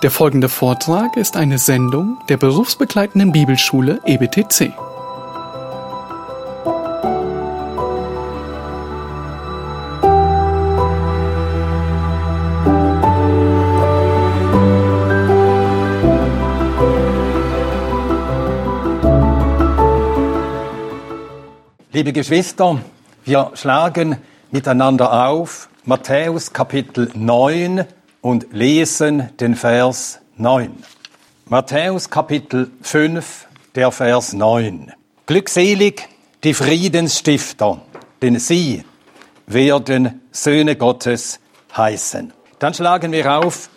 Der folgende Vortrag ist eine Sendung der berufsbegleitenden Bibelschule EBTC. Liebe Geschwister, wir schlagen miteinander auf Matthäus Kapitel 9 und lesen den Vers 9. Matthäus Kapitel 5, der Vers 9. Glückselig die Friedensstifter, denn sie werden Söhne Gottes heißen. Dann schlagen wir auf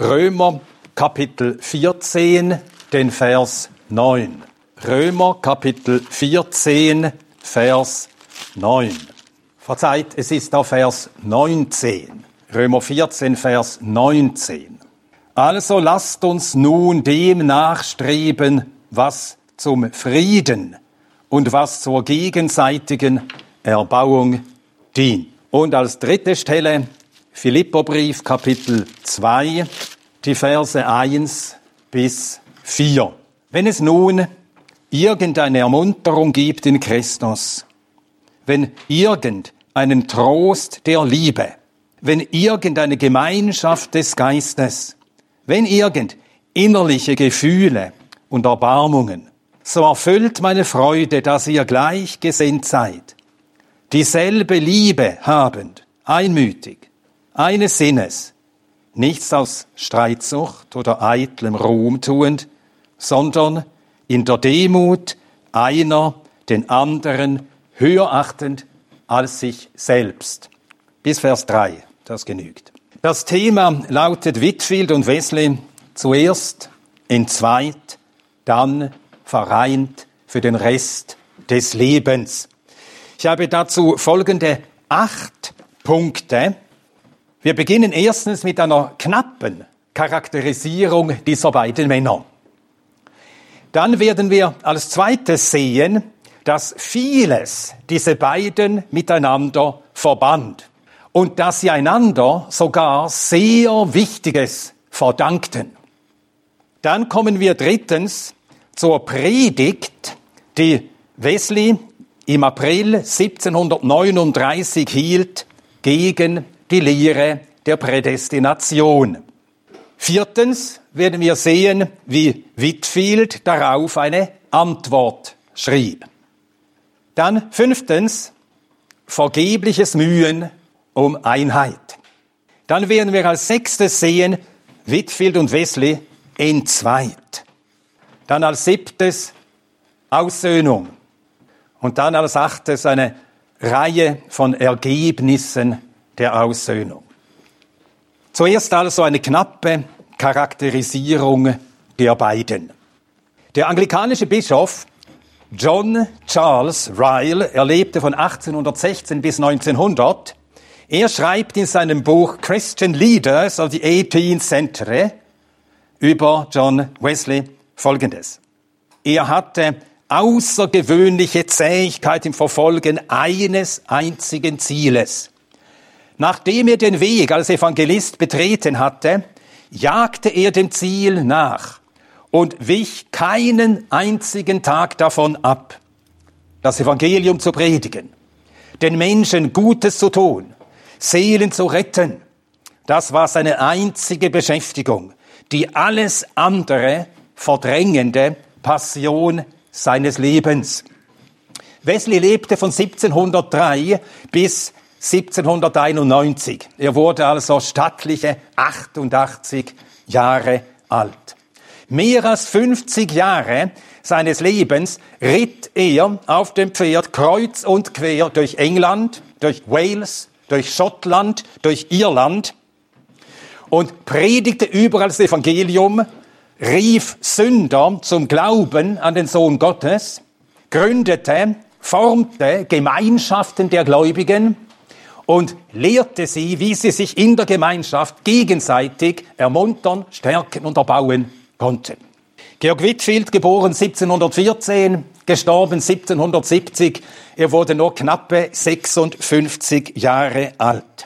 Römer Kapitel 14, den Vers 9. Römer Kapitel 14, Vers 9. Verzeiht, es ist der Vers 19. Römer 14, Vers 19. Also lasst uns nun dem nachstreben, was zum Frieden und was zur gegenseitigen Erbauung dient. Und als dritte Stelle Philipperbrief Kapitel 2, die Verse 1 bis 4. Wenn es nun irgendeine Ermunterung gibt in Christus, wenn irgendeinen Trost der Liebe, wenn irgendeine Gemeinschaft des Geistes, wenn irgend innerliche Gefühle und Erbarmungen, so erfüllt meine Freude, dass ihr gleichgesinnt seid, dieselbe Liebe habend, einmütig, eines Sinnes, nichts aus Streitsucht oder eitlem Ruhm tuend, sondern in der Demut einer den anderen höher achtend als sich selbst. Bis Vers 3, das genügt. Das Thema lautet Whitfield und Wesley zuerst, entzweit, dann vereint für den Rest des Lebens. Ich habe dazu folgende acht Punkte. Wir beginnen erstens mit einer knappen Charakterisierung dieser beiden Männer. Dann werden wir als zweites sehen, dass vieles diese beiden miteinander verband und dass sie einander sogar sehr Wichtiges verdankten. Dann kommen wir drittens zur Predigt, die Wesley im April 1739 hielt gegen die Lehre der Prädestination. Viertens werden wir sehen, wie Whitfield darauf eine Antwort schrieb. Dann fünftens, vergebliches Mühen um Einheit. Dann werden wir als sechstes sehen, Whitfield und Wesley entzweit. Dann als siebtes, Aussöhnung. Und dann als achtes eine Reihe von Ergebnissen der Aussöhnung. Zuerst also eine knappe Charakterisierung der beiden. Der anglikanische Bischof John Charles Ryle, er lebte von 1816 bis 1900. Er schreibt in seinem Buch Christian Leaders of the 18th Century über John Wesley Folgendes. Er hatte außergewöhnliche Zähigkeit im Verfolgen eines einzigen Zieles. Nachdem er den Weg als Evangelist betreten hatte, jagte er dem Ziel nach und wich keinen einzigen Tag davon ab, das Evangelium zu predigen, den Menschen Gutes zu tun, Seelen zu retten. Das war seine einzige Beschäftigung, die alles andere verdrängende Passion seines Lebens. Wesley lebte von 1703 bis 1791. Er wurde also stattliche 88 Jahre alt. Mehr als 50 Jahre seines Lebens ritt er auf dem Pferd kreuz und quer durch England, durch Wales, durch Schottland, durch Irland und predigte überall das Evangelium, rief Sünder zum Glauben an den Sohn Gottes, gründete, formte Gemeinschaften der Gläubigen und lehrte sie, wie sie sich in der Gemeinschaft gegenseitig ermuntern, stärken und erbauen konnten. Georg Whitfield, geboren 1714, gestorben 1770. Er wurde nur knappe 56 Jahre alt.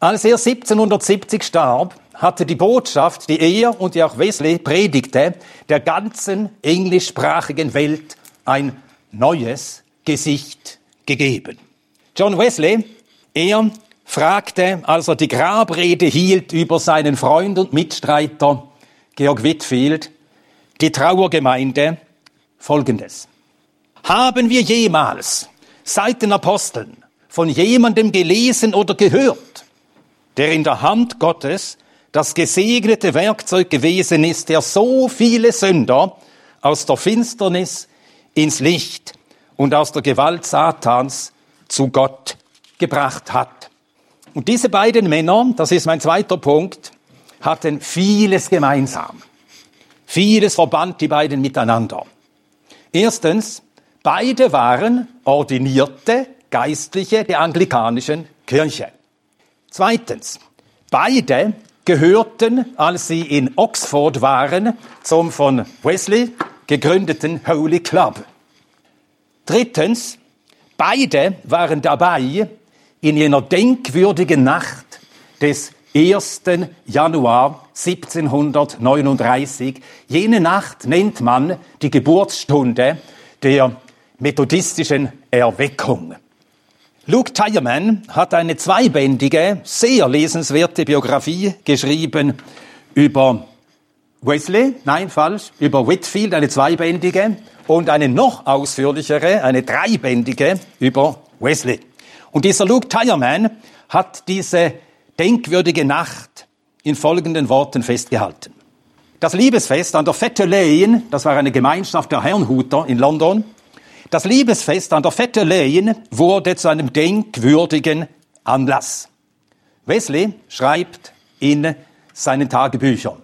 Als er 1770 starb, hatte die Botschaft, die er und die auch Wesley predigte, der ganzen englischsprachigen Welt ein neues Gesicht gegeben. John Wesley, er fragte, als er die Grabrede hielt über seinen Freund und Mitstreiter Georg Whitfield, die Trauergemeinde, folgendes. Haben wir jemals seit den Aposteln von jemandem gelesen oder gehört, der in der Hand Gottes das gesegnete Werkzeug gewesen ist, der so viele Sünder aus der Finsternis ins Licht und aus der Gewalt Satans zu Gott gebracht hat. Und diese beiden Männer, das ist mein zweiter Punkt, hatten vieles gemeinsam. Vieles verband die beiden miteinander. Erstens, beide waren ordinierte Geistliche der anglikanischen Kirche. Zweitens, beide gehörten, als sie in Oxford waren, zum von Wesley gegründeten Holy Club. Drittens, beide waren dabei in jener denkwürdigen Nacht des 1. Januar 1739. Jene Nacht nennt man die Geburtsstunde der methodistischen Erweckung. Luke Tyerman hat eine zweibändige, sehr lesenswerte Biografie geschrieben über Wesley, nein, falsch, über Whitfield, eine zweibändige, und eine noch ausführlichere, eine dreibändige über Wesley. Und dieser Luke Tyerman hat diese denkwürdige Nacht in folgenden Worten festgehalten. Das Liebesfest an der Fette Lane, das war eine Gemeinschaft der Herrnhuter in London, das Liebesfest an der Fette Lane wurde zu einem denkwürdigen Anlass. Wesley schreibt in seinen Tagebüchern.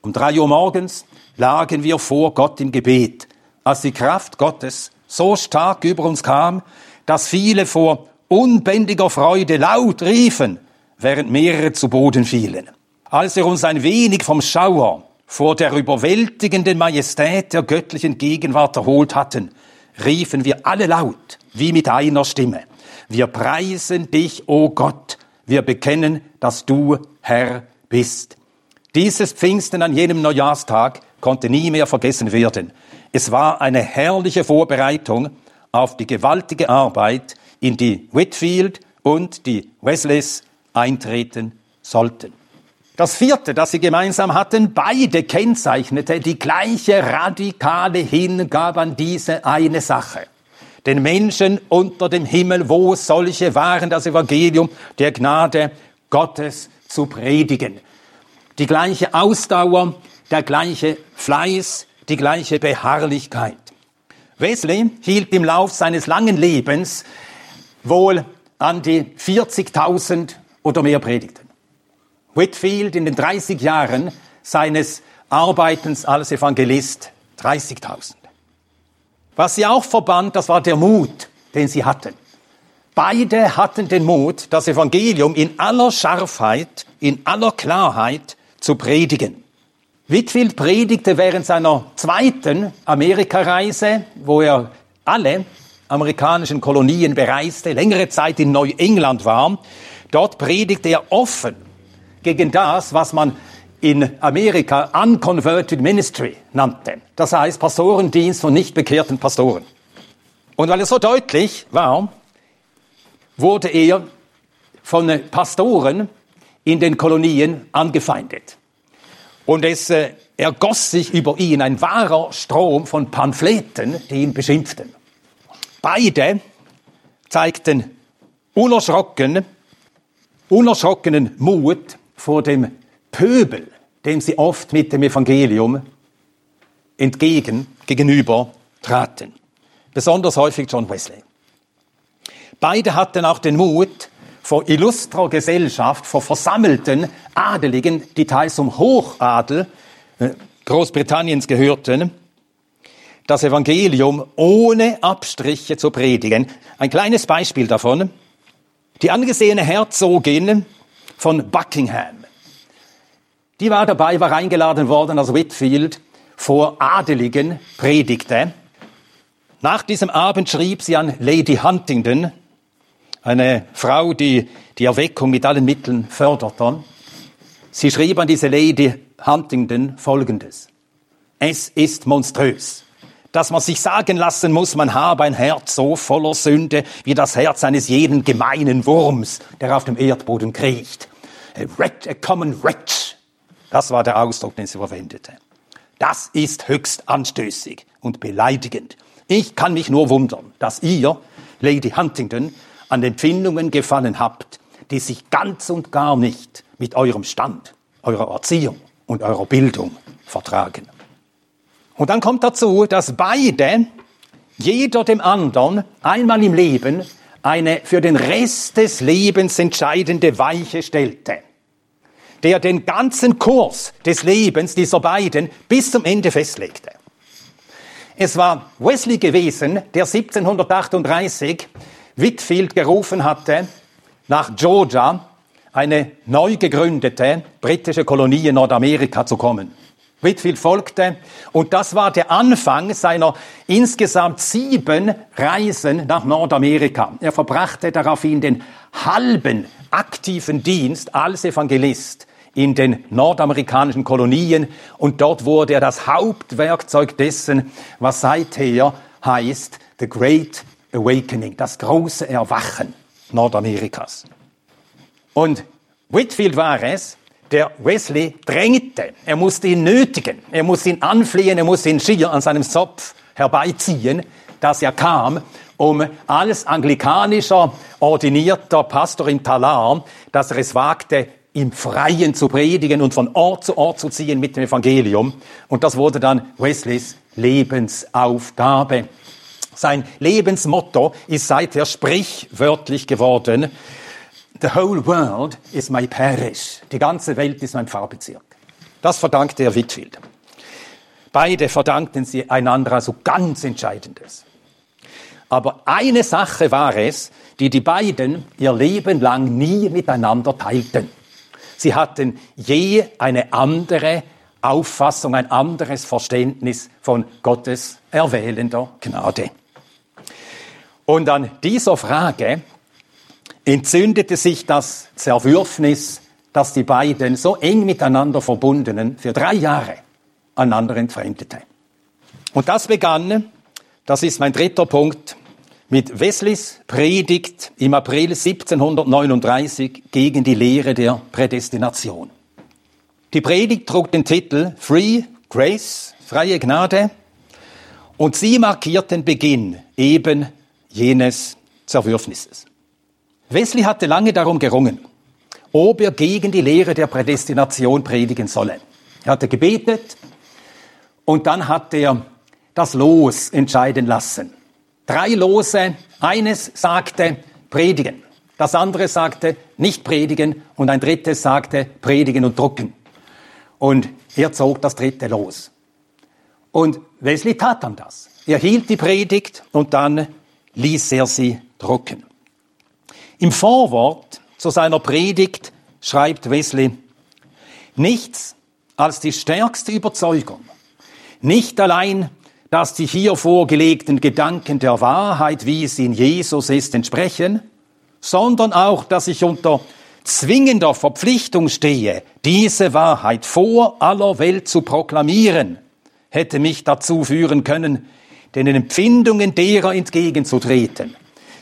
Um drei Uhr morgens lagen wir vor Gott im Gebet, als die Kraft Gottes so stark über uns kam, dass viele vor unbändiger Freude laut riefen, während mehrere zu Boden fielen. Als wir uns ein wenig vom Schauer vor der überwältigenden Majestät der göttlichen Gegenwart erholt hatten, riefen wir alle laut, wie mit einer Stimme. Wir preisen dich, o oh Gott. Wir bekennen, dass du Herr bist. Dieses Pfingsten an jenem Neujahrstag konnte nie mehr vergessen werden. Es war eine herrliche Vorbereitung auf die gewaltige Arbeit, in die Whitfield und die Wesleys eintreten sollten. Das vierte, das sie gemeinsam hatten, beide kennzeichnete die gleiche radikale Hingabe an diese eine Sache. Den Menschen unter dem Himmel, wo solche waren, das Evangelium der Gnade Gottes zu predigen. Die gleiche Ausdauer, der gleiche Fleiß, die gleiche Beharrlichkeit. Wesley hielt im Lauf seines langen Lebens wohl an die 40.000 oder mehr Predigten. Whitfield in den 30 Jahren seines Arbeitens als Evangelist 30.000. Was sie auch verband, das war der Mut, den sie hatten. Beide hatten den Mut, das Evangelium in aller Scharfheit, in aller Klarheit zu predigen. Whitfield predigte während seiner zweiten Amerikareise, wo er alle amerikanischen Kolonien bereiste, längere Zeit in Neuengland war. Dort predigte er offen gegen das, was man in Amerika Unconverted Ministry nannte. Das heißt Pastorendienst von nicht bekehrten Pastoren. Und weil es so deutlich war, wurde er von Pastoren in den Kolonien angefeindet. Und es äh, ergoss sich über ihn ein wahrer Strom von Pamphleten, die ihn beschimpften. Beide zeigten unerschrocken, unerschrockenen Mut vor dem Pöbel, dem sie oft mit dem Evangelium entgegen, gegenüber traten. Besonders häufig John Wesley. Beide hatten auch den Mut, vor illustrer Gesellschaft, vor versammelten Adeligen, die teils zum Hochadel äh, Großbritanniens gehörten, das Evangelium ohne Abstriche zu predigen. Ein kleines Beispiel davon. Die angesehene Herzogin von Buckingham. Die war dabei, war eingeladen worden, als Whitfield vor Adeligen predigte. Nach diesem Abend schrieb sie an Lady Huntingdon, eine Frau, die die Erweckung mit allen Mitteln förderte. Sie schrieb an diese Lady Huntington Folgendes. Es ist monströs, dass man sich sagen lassen muss, man habe ein Herz so voller Sünde wie das Herz eines jeden gemeinen Wurms, der auf dem Erdboden kriecht. A, wretch, a common wretch. Das war der Ausdruck, den sie verwendete. Das ist höchst anstößig und beleidigend. Ich kann mich nur wundern, dass ihr, Lady Huntington, an Empfindungen gefallen habt, die sich ganz und gar nicht mit eurem Stand, eurer Erziehung und eurer Bildung vertragen. Und dann kommt dazu, dass beide, jeder dem anderen, einmal im Leben eine für den Rest des Lebens entscheidende Weiche stellte, der den ganzen Kurs des Lebens dieser beiden bis zum Ende festlegte. Es war Wesley gewesen, der 1738 Whitfield gerufen hatte, nach Georgia, eine neu gegründete britische Kolonie in Nordamerika zu kommen. Whitfield folgte und das war der Anfang seiner insgesamt sieben Reisen nach Nordamerika. Er verbrachte daraufhin den halben aktiven Dienst als Evangelist in den nordamerikanischen Kolonien und dort wurde er das Hauptwerkzeug dessen, was seither heißt The Great Awakening, das große Erwachen Nordamerikas. Und Whitfield war es, der Wesley drängte. Er musste ihn nötigen. Er musste ihn anflehen. Er musste ihn schier an seinem Zopf herbeiziehen, dass er kam, um als anglikanischer ordinierter Pastor in Talar, dass er es wagte, im Freien zu predigen und von Ort zu Ort zu ziehen mit dem Evangelium. Und das wurde dann Wesleys Lebensaufgabe. Sein Lebensmotto ist seither sprichwörtlich geworden. The whole world is my parish. Die ganze Welt ist mein Pfarrbezirk. Das verdankte er Whitfield. Beide verdankten sie einander also ganz Entscheidendes. Aber eine Sache war es, die die beiden ihr Leben lang nie miteinander teilten. Sie hatten je eine andere Auffassung, ein anderes Verständnis von Gottes erwählender Gnade. Und an dieser Frage entzündete sich das Zerwürfnis, das die beiden so eng miteinander verbundenen für drei Jahre einander entfremdete. Und das begann, das ist mein dritter Punkt, mit Wesleys Predigt im April 1739 gegen die Lehre der Prädestination. Die Predigt trug den Titel Free Grace, freie Gnade, und sie markiert den Beginn eben jenes Zerwürfnisses. Wesley hatte lange darum gerungen, ob er gegen die Lehre der Prädestination predigen solle. Er hatte gebetet und dann hat er das Los entscheiden lassen. Drei Lose, eines sagte predigen, das andere sagte nicht predigen und ein drittes sagte predigen und drucken. Und er zog das dritte los. Und Wesley tat dann das. Er hielt die Predigt und dann ließ er sie drucken. Im Vorwort zu seiner Predigt schreibt Wesley, nichts als die stärkste Überzeugung, nicht allein, dass die hier vorgelegten Gedanken der Wahrheit, wie es in Jesus ist, entsprechen, sondern auch, dass ich unter zwingender Verpflichtung stehe, diese Wahrheit vor aller Welt zu proklamieren, hätte mich dazu führen können, den Empfindungen derer entgegenzutreten,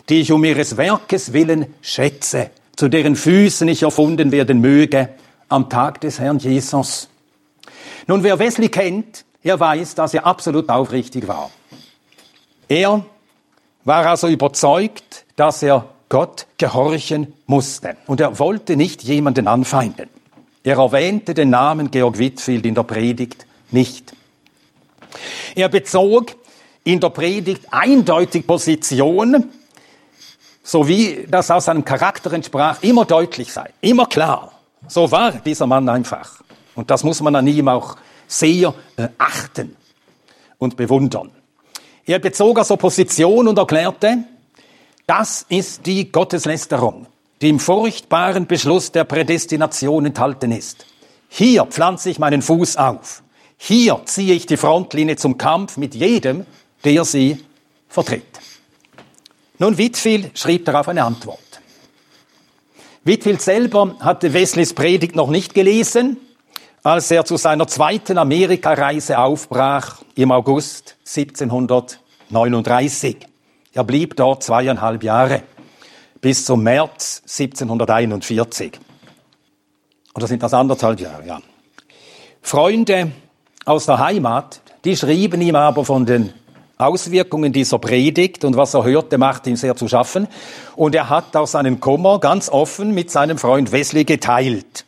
die ich um ihres Werkes willen schätze, zu deren Füßen ich erfunden werden möge am Tag des Herrn Jesus. Nun, wer Wesley kennt, er weiß, dass er absolut aufrichtig war. Er war also überzeugt, dass er Gott gehorchen musste. Und er wollte nicht jemanden anfeinden. Er erwähnte den Namen Georg Whitfield in der Predigt nicht. Er bezog in der Predigt eindeutig Position, so wie das aus seinem Charakter entsprach, immer deutlich sei, immer klar. So war dieser Mann einfach. Und das muss man an ihm auch sehr äh, achten und bewundern. Er bezog also Position und erklärte, das ist die Gotteslästerung, die im furchtbaren Beschluss der Prädestination enthalten ist. Hier pflanze ich meinen Fuß auf. Hier ziehe ich die Frontlinie zum Kampf mit jedem, der sie vertritt. Nun, Whitfield schrieb darauf eine Antwort. Whitfield selber hatte Wesleys Predigt noch nicht gelesen, als er zu seiner zweiten Amerikareise aufbrach im August 1739. Er blieb dort zweieinhalb Jahre bis zum März 1741. Oder sind das anderthalb Jahre, ja. Freunde aus der Heimat, die schrieben ihm aber von den Auswirkungen dieser Predigt und was er hörte, machte ihm sehr zu schaffen. Und er hat auch seinen Kummer ganz offen mit seinem Freund Wesley geteilt.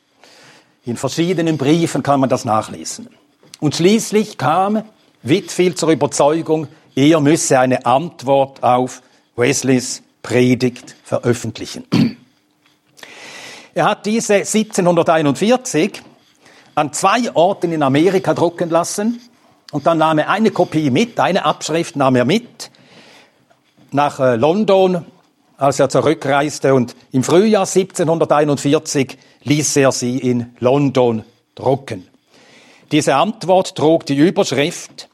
In verschiedenen Briefen kann man das nachlesen. Und schließlich kam Whitfield zur Überzeugung, er müsse eine Antwort auf Wesleys Predigt veröffentlichen. Er hat diese 1741 an zwei Orten in Amerika drucken lassen und dann nahm er eine Kopie mit, eine Abschrift nahm er mit nach äh, London, als er zurückreiste und im Frühjahr 1741 ließ er sie in London drucken. Diese Antwort trug die Überschrift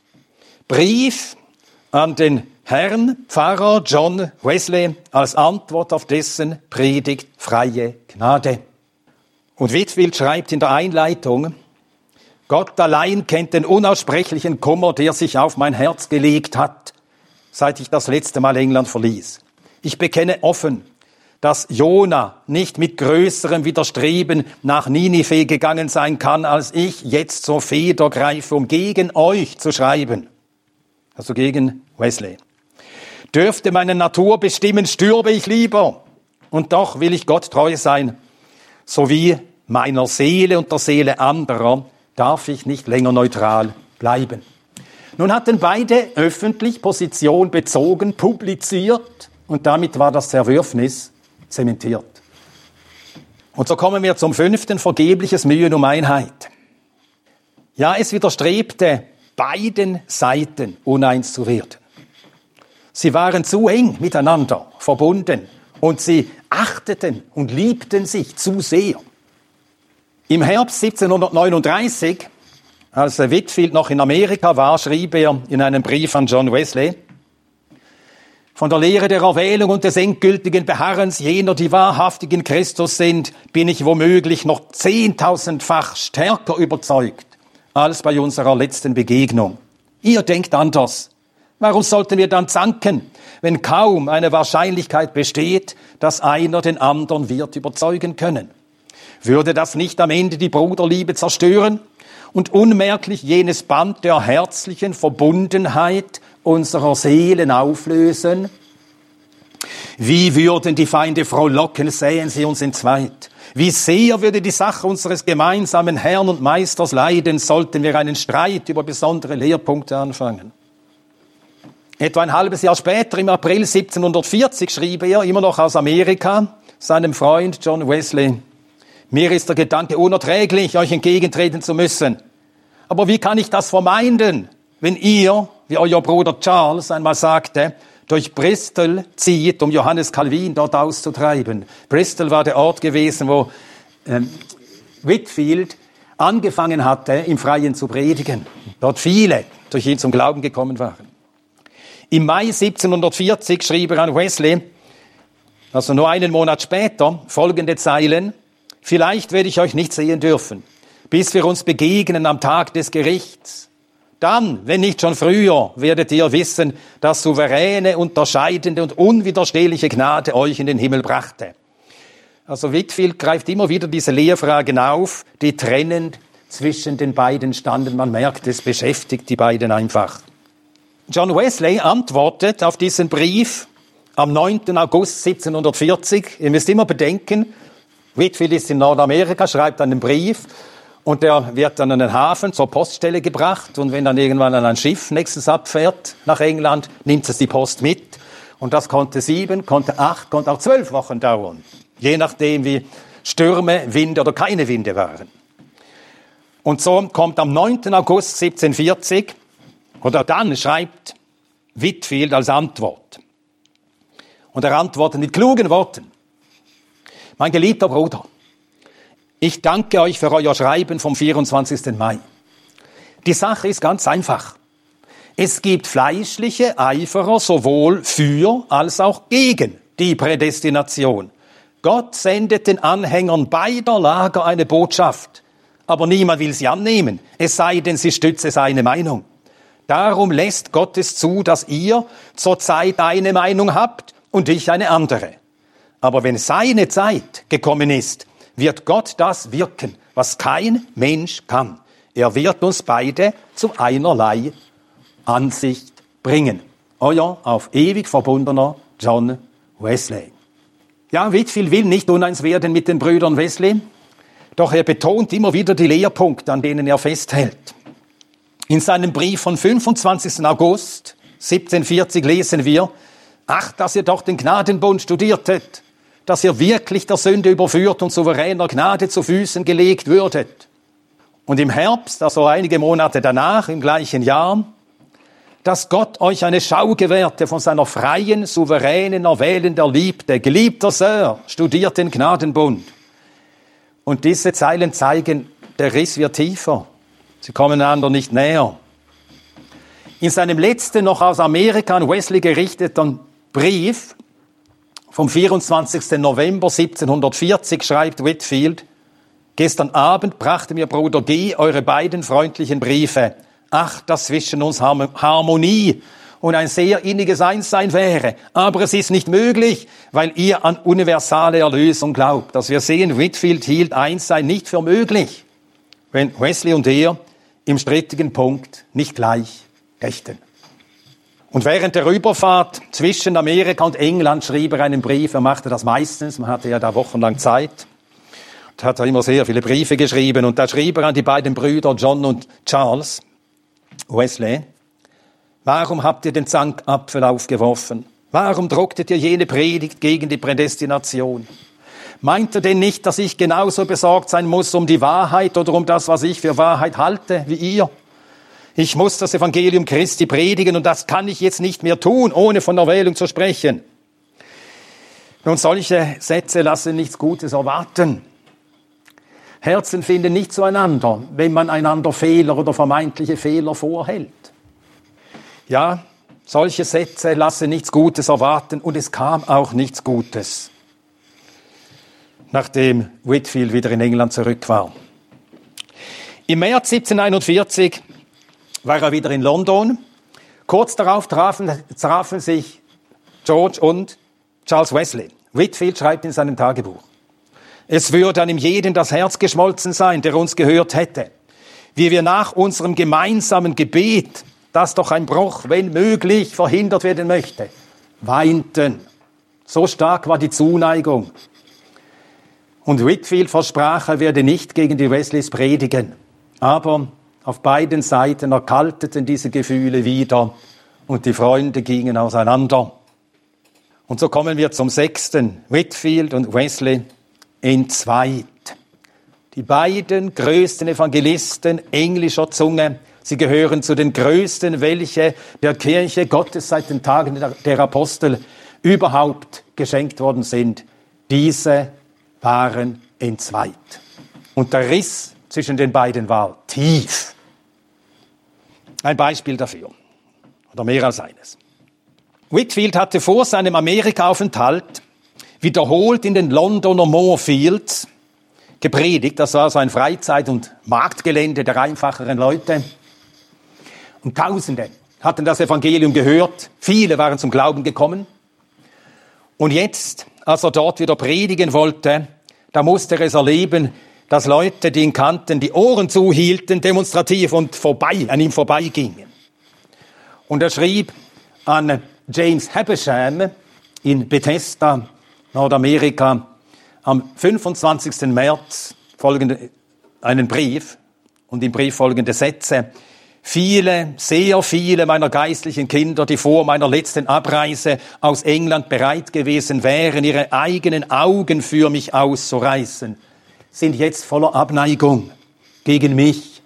Brief an den Herrn Pfarrer John Wesley als Antwort auf dessen Predigt freie Gnade. Und Whitfield schreibt in der Einleitung, Gott allein kennt den unaussprechlichen Kummer, der sich auf mein Herz gelegt hat, seit ich das letzte Mal England verließ. Ich bekenne offen, dass Jona nicht mit größerem Widerstreben nach Ninive gegangen sein kann, als ich jetzt zur Feder greife, um gegen euch zu schreiben. Also gegen Wesley. Dürfte meine Natur bestimmen, stürbe ich lieber. Und doch will ich Gott treu sein, sowie meiner Seele und der Seele anderer, darf ich nicht länger neutral bleiben. Nun hatten beide öffentlich Position bezogen, publiziert und damit war das Zerwürfnis zementiert. Und so kommen wir zum fünften, vergebliches Mühen um Einheit. Ja, es widerstrebte beiden Seiten uneins zu werden. Sie waren zu eng miteinander verbunden und sie achteten und liebten sich zu sehr. Im Herbst 1739, als Whitfield noch in Amerika war, schrieb er in einem Brief an John Wesley, von der Lehre der Erwählung und des endgültigen Beharrens jener, die wahrhaftig in Christus sind, bin ich womöglich noch zehntausendfach stärker überzeugt als bei unserer letzten Begegnung. Ihr denkt anders. Warum sollten wir dann zanken, wenn kaum eine Wahrscheinlichkeit besteht, dass einer den anderen wird überzeugen können? Würde das nicht am Ende die Bruderliebe zerstören und unmerklich jenes Band der herzlichen Verbundenheit unserer Seelen auflösen? Wie würden die Feinde frohlocken, sähen sie uns entzweit. Wie sehr würde die Sache unseres gemeinsamen Herrn und Meisters leiden, sollten wir einen Streit über besondere Lehrpunkte anfangen. Etwa ein halbes Jahr später, im April 1740, schrieb er, immer noch aus Amerika, seinem Freund John Wesley, mir ist der Gedanke unerträglich, euch entgegentreten zu müssen. Aber wie kann ich das vermeiden, wenn ihr, wie euer Bruder Charles einmal sagte, durch Bristol zieht, um Johannes Calvin dort auszutreiben. Bristol war der Ort gewesen, wo ähm, Whitfield angefangen hatte, im Freien zu predigen. Dort viele durch ihn zum Glauben gekommen waren. Im Mai 1740 schrieb er an Wesley, also nur einen Monat später, folgende Zeilen. Vielleicht werde ich euch nicht sehen dürfen, bis wir uns begegnen am Tag des Gerichts. Dann, wenn nicht schon früher, werdet ihr wissen, dass souveräne, unterscheidende und unwiderstehliche Gnade euch in den Himmel brachte. Also Whitfield greift immer wieder diese Lehrfragen auf, die trennend zwischen den beiden standen. Man merkt, es beschäftigt die beiden einfach. John Wesley antwortet auf diesen Brief am 9. August 1740. Ihr müsst immer bedenken, Whitfield ist in Nordamerika, schreibt einen Brief und der wird dann an den Hafen zur Poststelle gebracht und wenn dann irgendwann ein Schiff nächstes abfährt nach England, nimmt es die Post mit und das konnte sieben, konnte acht, konnte auch zwölf Wochen dauern, je nachdem wie Stürme, Winde oder keine Winde waren. Und so kommt am 9. August 1740 oder dann schreibt Whitfield als Antwort. Und er antwortet mit klugen Worten. Mein geliebter Bruder, ich danke euch für euer Schreiben vom 24. Mai. Die Sache ist ganz einfach. Es gibt fleischliche Eiferer sowohl für als auch gegen die Prädestination. Gott sendet den Anhängern beider Lager eine Botschaft, aber niemand will sie annehmen, es sei denn, sie stütze seine Meinung. Darum lässt Gott es zu, dass ihr zurzeit eine Meinung habt und ich eine andere. Aber wenn seine Zeit gekommen ist, wird Gott das wirken, was kein Mensch kann. Er wird uns beide zu einerlei Ansicht bringen. Euer auf ewig verbundener John Wesley. Ja, Whitfield will nicht uneins werden mit den Brüdern Wesley, doch er betont immer wieder die Lehrpunkte, an denen er festhält. In seinem Brief von 25. August 1740 lesen wir, ach, dass ihr doch den Gnadenbund studiertet, dass ihr wirklich der Sünde überführt und souveräner Gnade zu Füßen gelegt würdet. Und im Herbst, also einige Monate danach, im gleichen Jahr, dass Gott euch eine Schau gewährte von seiner freien, souveränen, erwählend Erliebte. Geliebter Sir, studiert den Gnadenbund. Und diese Zeilen zeigen, der Riss wird tiefer. Sie kommen einander nicht näher. In seinem letzten noch aus Amerika an Wesley gerichteten Brief vom 24. November 1740 schreibt Whitfield, Gestern Abend brachte mir Bruder G. eure beiden freundlichen Briefe. Ach, dass zwischen uns Harmonie und ein sehr inniges Einssein wäre. Aber es ist nicht möglich, weil ihr an universale Erlösung glaubt. Dass wir sehen, Whitfield hielt Einssein nicht für möglich, wenn Wesley und er im strittigen Punkt nicht gleich rechten. Und während der Rüberfahrt zwischen Amerika und England schrieb er einen Brief. Er machte das meistens. Man hatte ja da wochenlang Zeit hat er immer sehr viele Briefe geschrieben und da schrieb er an die beiden Brüder John und Charles Wesley, warum habt ihr den Zankapfel aufgeworfen? Warum drucktet ihr jene Predigt gegen die Prädestination? Meint ihr denn nicht, dass ich genauso besorgt sein muss um die Wahrheit oder um das, was ich für Wahrheit halte, wie ihr? Ich muss das Evangelium Christi predigen und das kann ich jetzt nicht mehr tun, ohne von Erwählung zu sprechen. Nun, solche Sätze lassen nichts Gutes erwarten. Herzen finden nicht zueinander, wenn man einander Fehler oder vermeintliche Fehler vorhält. Ja, solche Sätze lassen nichts Gutes erwarten und es kam auch nichts Gutes, nachdem Whitfield wieder in England zurück war. Im März 1741 war er wieder in London. Kurz darauf trafen, trafen sich George und Charles Wesley. Whitfield schreibt in seinem Tagebuch. Es würde einem jeden das Herz geschmolzen sein, der uns gehört hätte. Wie wir nach unserem gemeinsamen Gebet, das doch ein Bruch, wenn möglich, verhindert werden möchte, weinten. So stark war die Zuneigung. Und Whitfield versprach, er werde nicht gegen die Wesleys predigen. Aber auf beiden Seiten erkalteten diese Gefühle wieder und die Freunde gingen auseinander. Und so kommen wir zum sechsten. Whitfield und Wesley entzweit. Die beiden größten Evangelisten englischer Zunge, sie gehören zu den größten, welche der Kirche Gottes seit den Tagen der Apostel überhaupt geschenkt worden sind. Diese waren entzweit. Und der Riss zwischen den beiden war tief. Ein Beispiel dafür. Oder mehr als eines. Whitfield hatte vor seinem Amerika-Aufenthalt wiederholt in den Londoner Moorfields gepredigt. Das war so ein Freizeit- und Marktgelände der einfacheren Leute. Und Tausende hatten das Evangelium gehört. Viele waren zum Glauben gekommen. Und jetzt, als er dort wieder predigen wollte, da musste er es erleben, dass Leute, die ihn kannten, die Ohren zuhielten, demonstrativ und vorbei, an ihm vorbeigingen. Und er schrieb an James Habersham in Bethesda, Nordamerika am 25. März folgende, einen Brief und im Brief folgende Sätze. Viele, sehr viele meiner geistlichen Kinder, die vor meiner letzten Abreise aus England bereit gewesen wären, ihre eigenen Augen für mich auszureißen, sind jetzt voller Abneigung gegen mich,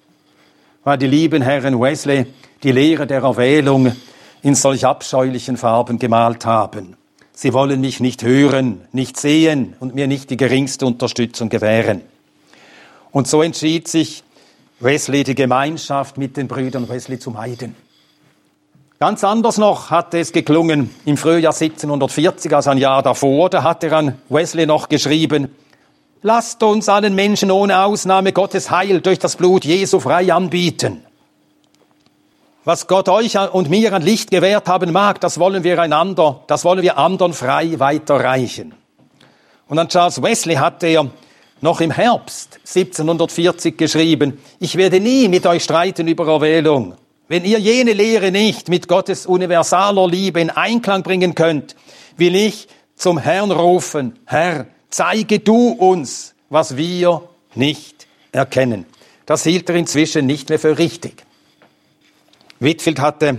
weil die lieben Herren Wesley die Lehre der Erwählung in solch abscheulichen Farben gemalt haben. Sie wollen mich nicht hören, nicht sehen und mir nicht die geringste Unterstützung gewähren. Und so entschied sich Wesley, die Gemeinschaft mit den Brüdern Wesley zu meiden. Ganz anders noch hatte es geklungen im Frühjahr 1740, also ein Jahr davor. Da hat er an Wesley noch geschrieben, Lasst uns allen Menschen ohne Ausnahme Gottes Heil durch das Blut Jesu frei anbieten. Was Gott euch und mir an Licht gewährt haben mag, das wollen wir einander, das wollen wir anderen frei weiterreichen. Und an Charles Wesley hatte er noch im Herbst 1740 geschrieben, ich werde nie mit euch streiten über Erwählung. Wenn ihr jene Lehre nicht mit Gottes universaler Liebe in Einklang bringen könnt, will ich zum Herrn rufen, Herr, zeige du uns, was wir nicht erkennen. Das hielt er inzwischen nicht mehr für richtig. Whitfield hatte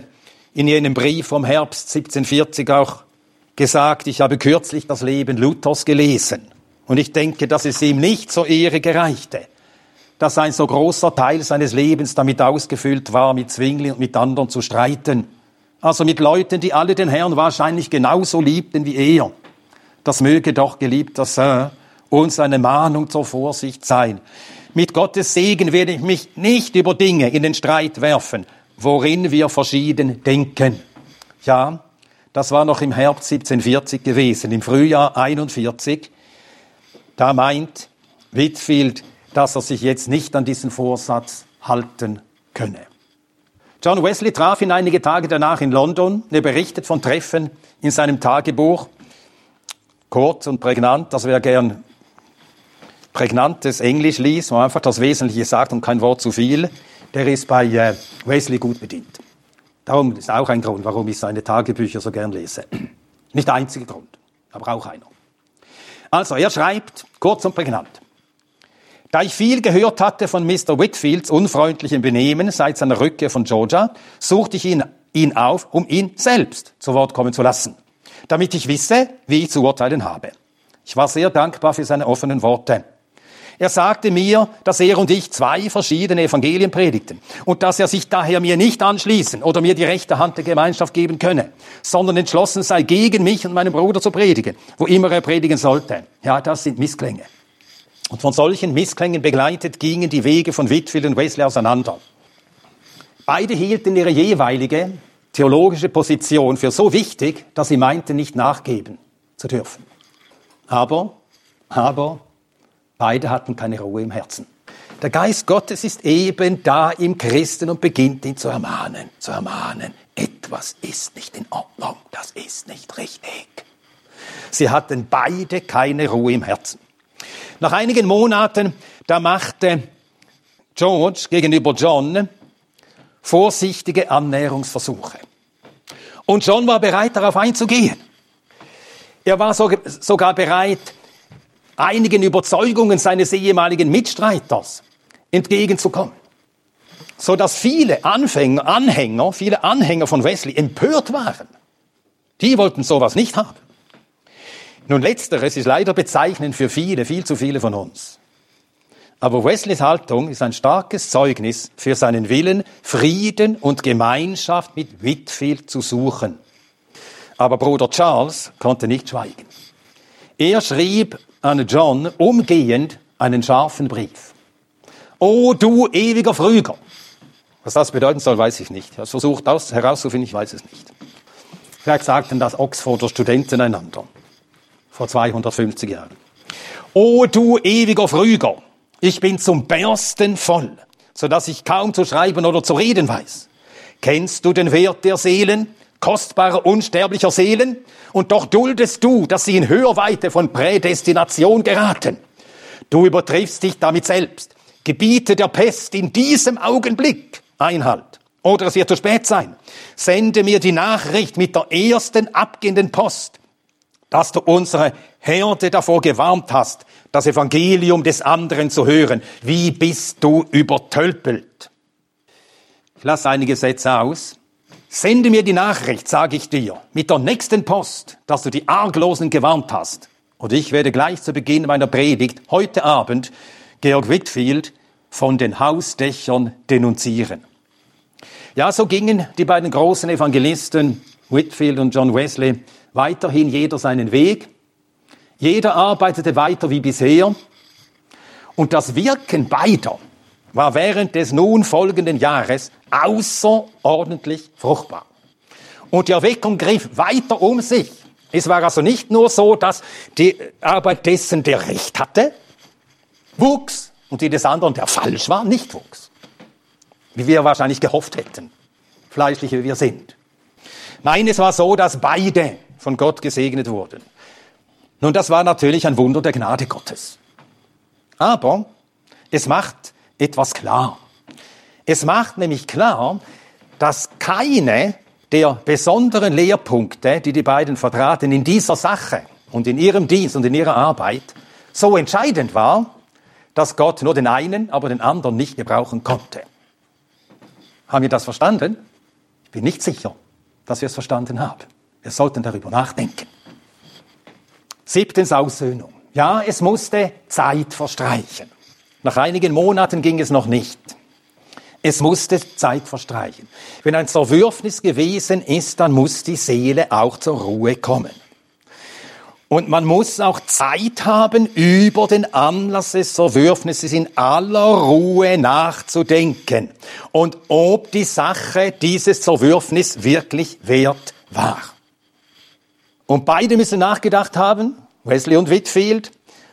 in jenem Brief vom Herbst 1740 auch gesagt, ich habe kürzlich das Leben Luthers gelesen. Und ich denke, dass es ihm nicht zur Ehre gereichte, dass ein so großer Teil seines Lebens damit ausgefüllt war, mit Zwingli und mit anderen zu streiten. Also mit Leuten, die alle den Herrn wahrscheinlich genauso liebten wie er. Das möge doch, geliebter Sir, uns eine Mahnung zur Vorsicht sein. Mit Gottes Segen werde ich mich nicht über Dinge in den Streit werfen, worin wir verschieden denken. Ja, das war noch im Herbst 1740 gewesen. Im Frühjahr 41, da meint Whitfield, dass er sich jetzt nicht an diesen Vorsatz halten könne. John Wesley traf ihn einige Tage danach in London. Er berichtet von Treffen in seinem Tagebuch kurz und prägnant, dass wer gern prägnantes Englisch liest, wo einfach das Wesentliche sagt und kein Wort zu viel, der ist bei äh, Wesley gut bedient. Darum ist auch ein Grund, warum ich seine Tagebücher so gern lese. Nicht der einzige Grund, aber auch einer. Also, er schreibt kurz und prägnant. Da ich viel gehört hatte von Mr. Whitfields unfreundlichem Benehmen seit seiner Rückkehr von Georgia, suchte ich ihn, ihn auf, um ihn selbst zu Wort kommen zu lassen damit ich wisse, wie ich zu urteilen habe. Ich war sehr dankbar für seine offenen Worte. Er sagte mir, dass er und ich zwei verschiedene Evangelien predigten und dass er sich daher mir nicht anschließen oder mir die rechte Hand der Gemeinschaft geben könne, sondern entschlossen sei, gegen mich und meinen Bruder zu predigen, wo immer er predigen sollte. Ja, das sind Missklänge. Und von solchen Missklängen begleitet gingen die Wege von Whitfield und Wesley auseinander. Beide hielten ihre jeweilige theologische Position für so wichtig, dass sie meinten, nicht nachgeben zu dürfen. Aber, aber, beide hatten keine Ruhe im Herzen. Der Geist Gottes ist eben da im Christen und beginnt ihn zu ermahnen, zu ermahnen. Etwas ist nicht in Ordnung, das ist nicht richtig. Sie hatten beide keine Ruhe im Herzen. Nach einigen Monaten, da machte George gegenüber John vorsichtige Annäherungsversuche. Und John war bereit, darauf einzugehen. Er war sogar bereit, einigen Überzeugungen seines ehemaligen Mitstreiters entgegenzukommen. So dass viele Anfänger, Anhänger, viele Anhänger von Wesley empört waren. Die wollten sowas nicht haben. Nun, letzteres ist leider bezeichnend für viele, viel zu viele von uns. Aber Wesleys Haltung ist ein starkes Zeugnis für seinen Willen, Frieden und Gemeinschaft mit Whitfield zu suchen. Aber Bruder Charles konnte nicht schweigen. Er schrieb an John umgehend einen scharfen Brief. O du ewiger Früger! Was das bedeuten soll, weiß ich nicht. Er versucht das herauszufinden, ich weiß es nicht. Vielleicht sagten das Oxforder Studenten einander. Vor 250 Jahren. O du ewiger Früger! Ich bin zum Bersten voll, so dass ich kaum zu schreiben oder zu reden weiß. Kennst du den Wert der Seelen, kostbarer, unsterblicher Seelen? Und doch duldest du, dass sie in Hörweite von Prädestination geraten. Du übertriffst dich damit selbst. Gebiete der Pest in diesem Augenblick Einhalt. Oder es wird zu spät sein. Sende mir die Nachricht mit der ersten abgehenden Post, dass du unsere Herde davor gewarnt hast, das Evangelium des anderen zu hören. Wie bist du übertölpelt? Ich lasse einige Sätze aus. Sende mir die Nachricht, sage ich dir, mit der nächsten Post, dass du die Arglosen gewarnt hast. Und ich werde gleich zu Beginn meiner Predigt heute Abend Georg Whitfield von den Hausdächern denunzieren. Ja, so gingen die beiden großen Evangelisten Whitfield und John Wesley weiterhin jeder seinen Weg. Jeder arbeitete weiter wie bisher. Und das Wirken beider war während des nun folgenden Jahres außerordentlich fruchtbar. Und die Erweckung griff weiter um sich. Es war also nicht nur so, dass die Arbeit dessen, der Recht hatte, wuchs und die des anderen, der falsch war, nicht wuchs. Wie wir wahrscheinlich gehofft hätten, fleischlich wie wir sind. Nein, es war so, dass beide von Gott gesegnet wurden. Nun, das war natürlich ein Wunder der Gnade Gottes. Aber es macht etwas klar. Es macht nämlich klar, dass keine der besonderen Lehrpunkte, die die beiden vertraten in dieser Sache und in ihrem Dienst und in ihrer Arbeit, so entscheidend war, dass Gott nur den einen, aber den anderen nicht gebrauchen konnte. Haben wir das verstanden? Ich bin nicht sicher, dass wir es verstanden haben. Wir sollten darüber nachdenken. Siebtens Aussöhnung. Ja, es musste Zeit verstreichen. Nach einigen Monaten ging es noch nicht. Es musste Zeit verstreichen. Wenn ein Zerwürfnis gewesen ist, dann muss die Seele auch zur Ruhe kommen. Und man muss auch Zeit haben, über den Anlass des Zerwürfnisses in aller Ruhe nachzudenken. Und ob die Sache dieses Zerwürfnis wirklich wert war. Und beide müssen nachgedacht haben, Wesley und Whitfield.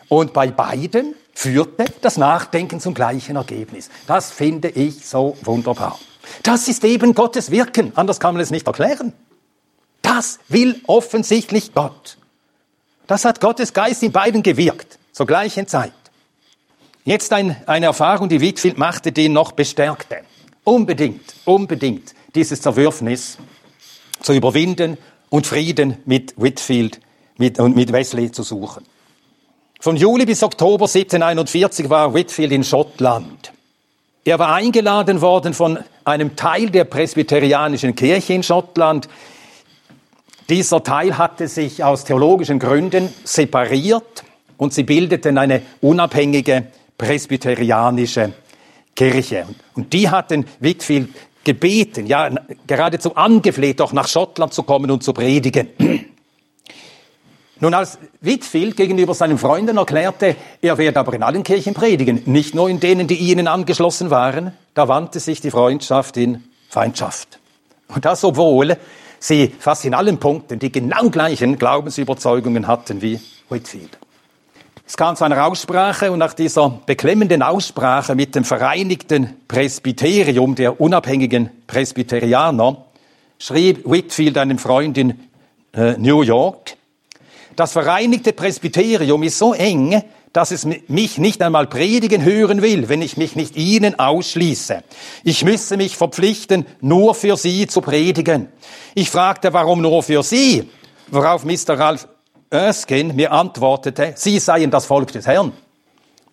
Und bei beiden führte das Nachdenken zum gleichen Ergebnis. Das finde ich so wunderbar. Das ist eben Gottes Wirken, anders kann man es nicht erklären. Das will offensichtlich Gott. Das hat Gottes Geist in beiden gewirkt, zur gleichen Zeit. Jetzt ein, eine Erfahrung, die Whitfield machte, die noch bestärkte. Unbedingt, unbedingt dieses Zerwürfnis zu überwinden und Frieden mit Whitfield mit, und mit Wesley zu suchen. Von Juli bis Oktober 1741 war Whitfield in Schottland. Er war eingeladen worden von einem Teil der presbyterianischen Kirche in Schottland. Dieser Teil hatte sich aus theologischen Gründen separiert und sie bildeten eine unabhängige presbyterianische Kirche. Und die hatten Whitfield gebeten, ja, geradezu angefleht, doch nach Schottland zu kommen und zu predigen. Nun, als Whitfield gegenüber seinen Freunden erklärte, er werde aber in allen Kirchen predigen, nicht nur in denen, die ihnen angeschlossen waren, da wandte sich die Freundschaft in Feindschaft. Und das, obwohl sie fast in allen Punkten die genau gleichen Glaubensüberzeugungen hatten wie Whitfield. Es kam zu einer Aussprache und nach dieser beklemmenden Aussprache mit dem Vereinigten Presbyterium der unabhängigen Presbyterianer schrieb Whitfield einem Freund in äh, New York, das Vereinigte Presbyterium ist so eng, dass es mich nicht einmal predigen hören will, wenn ich mich nicht ihnen ausschließe. Ich müsse mich verpflichten, nur für sie zu predigen. Ich fragte, warum nur für sie? Worauf Mr. Ralph Erskine mir antwortete, sie seien das Volk des Herrn.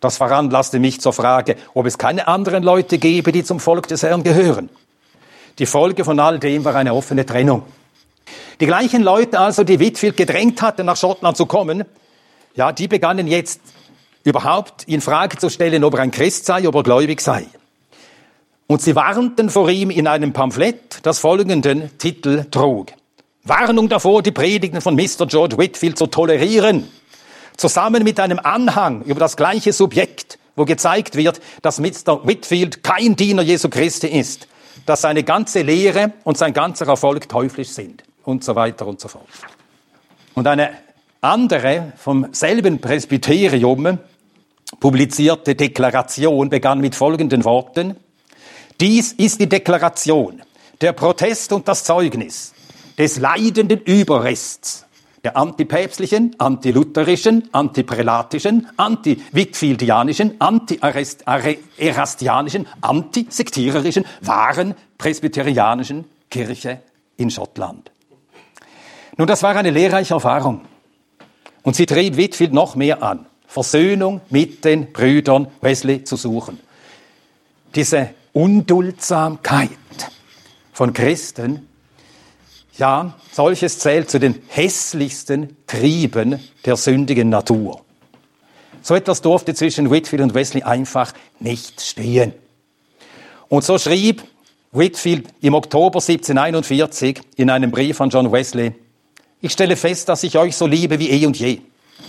Das veranlasste mich zur Frage, ob es keine anderen Leute gebe, die zum Volk des Herrn gehören. Die Folge von all dem war eine offene Trennung. Die gleichen Leute also, die Whitfield gedrängt hatten, nach Schottland zu kommen, ja, die begannen jetzt überhaupt in Frage zu stellen, ob er ein Christ sei, ob er gläubig sei. Und sie warnten vor ihm in einem Pamphlet, das folgenden Titel trug. Warnung davor, die Predigten von Mr. George Whitfield zu tolerieren. Zusammen mit einem Anhang über das gleiche Subjekt, wo gezeigt wird, dass Mr. Whitfield kein Diener Jesu Christi ist, dass seine ganze Lehre und sein ganzer Erfolg teuflisch sind und so weiter und so fort. Und eine andere vom selben Presbyterium publizierte Deklaration begann mit folgenden Worten. Dies ist die Deklaration, der Protest und das Zeugnis des leidenden Überrests der antipäpstlichen, antilutherischen, antiprälatischen, anti-Whitfieldianischen, anti-erastianischen, antisektiererischen, wahren presbyterianischen Kirche in Schottland. Nun, das war eine lehrreiche Erfahrung. Und sie trieb Whitfield noch mehr an, Versöhnung mit den Brüdern Wesley zu suchen. Diese Unduldsamkeit von Christen, ja, solches zählt zu den hässlichsten Trieben der sündigen Natur. So etwas durfte zwischen Whitfield und Wesley einfach nicht stehen. Und so schrieb Whitfield im Oktober 1741 in einem Brief an John Wesley, ich stelle fest, dass ich euch so liebe wie eh und je.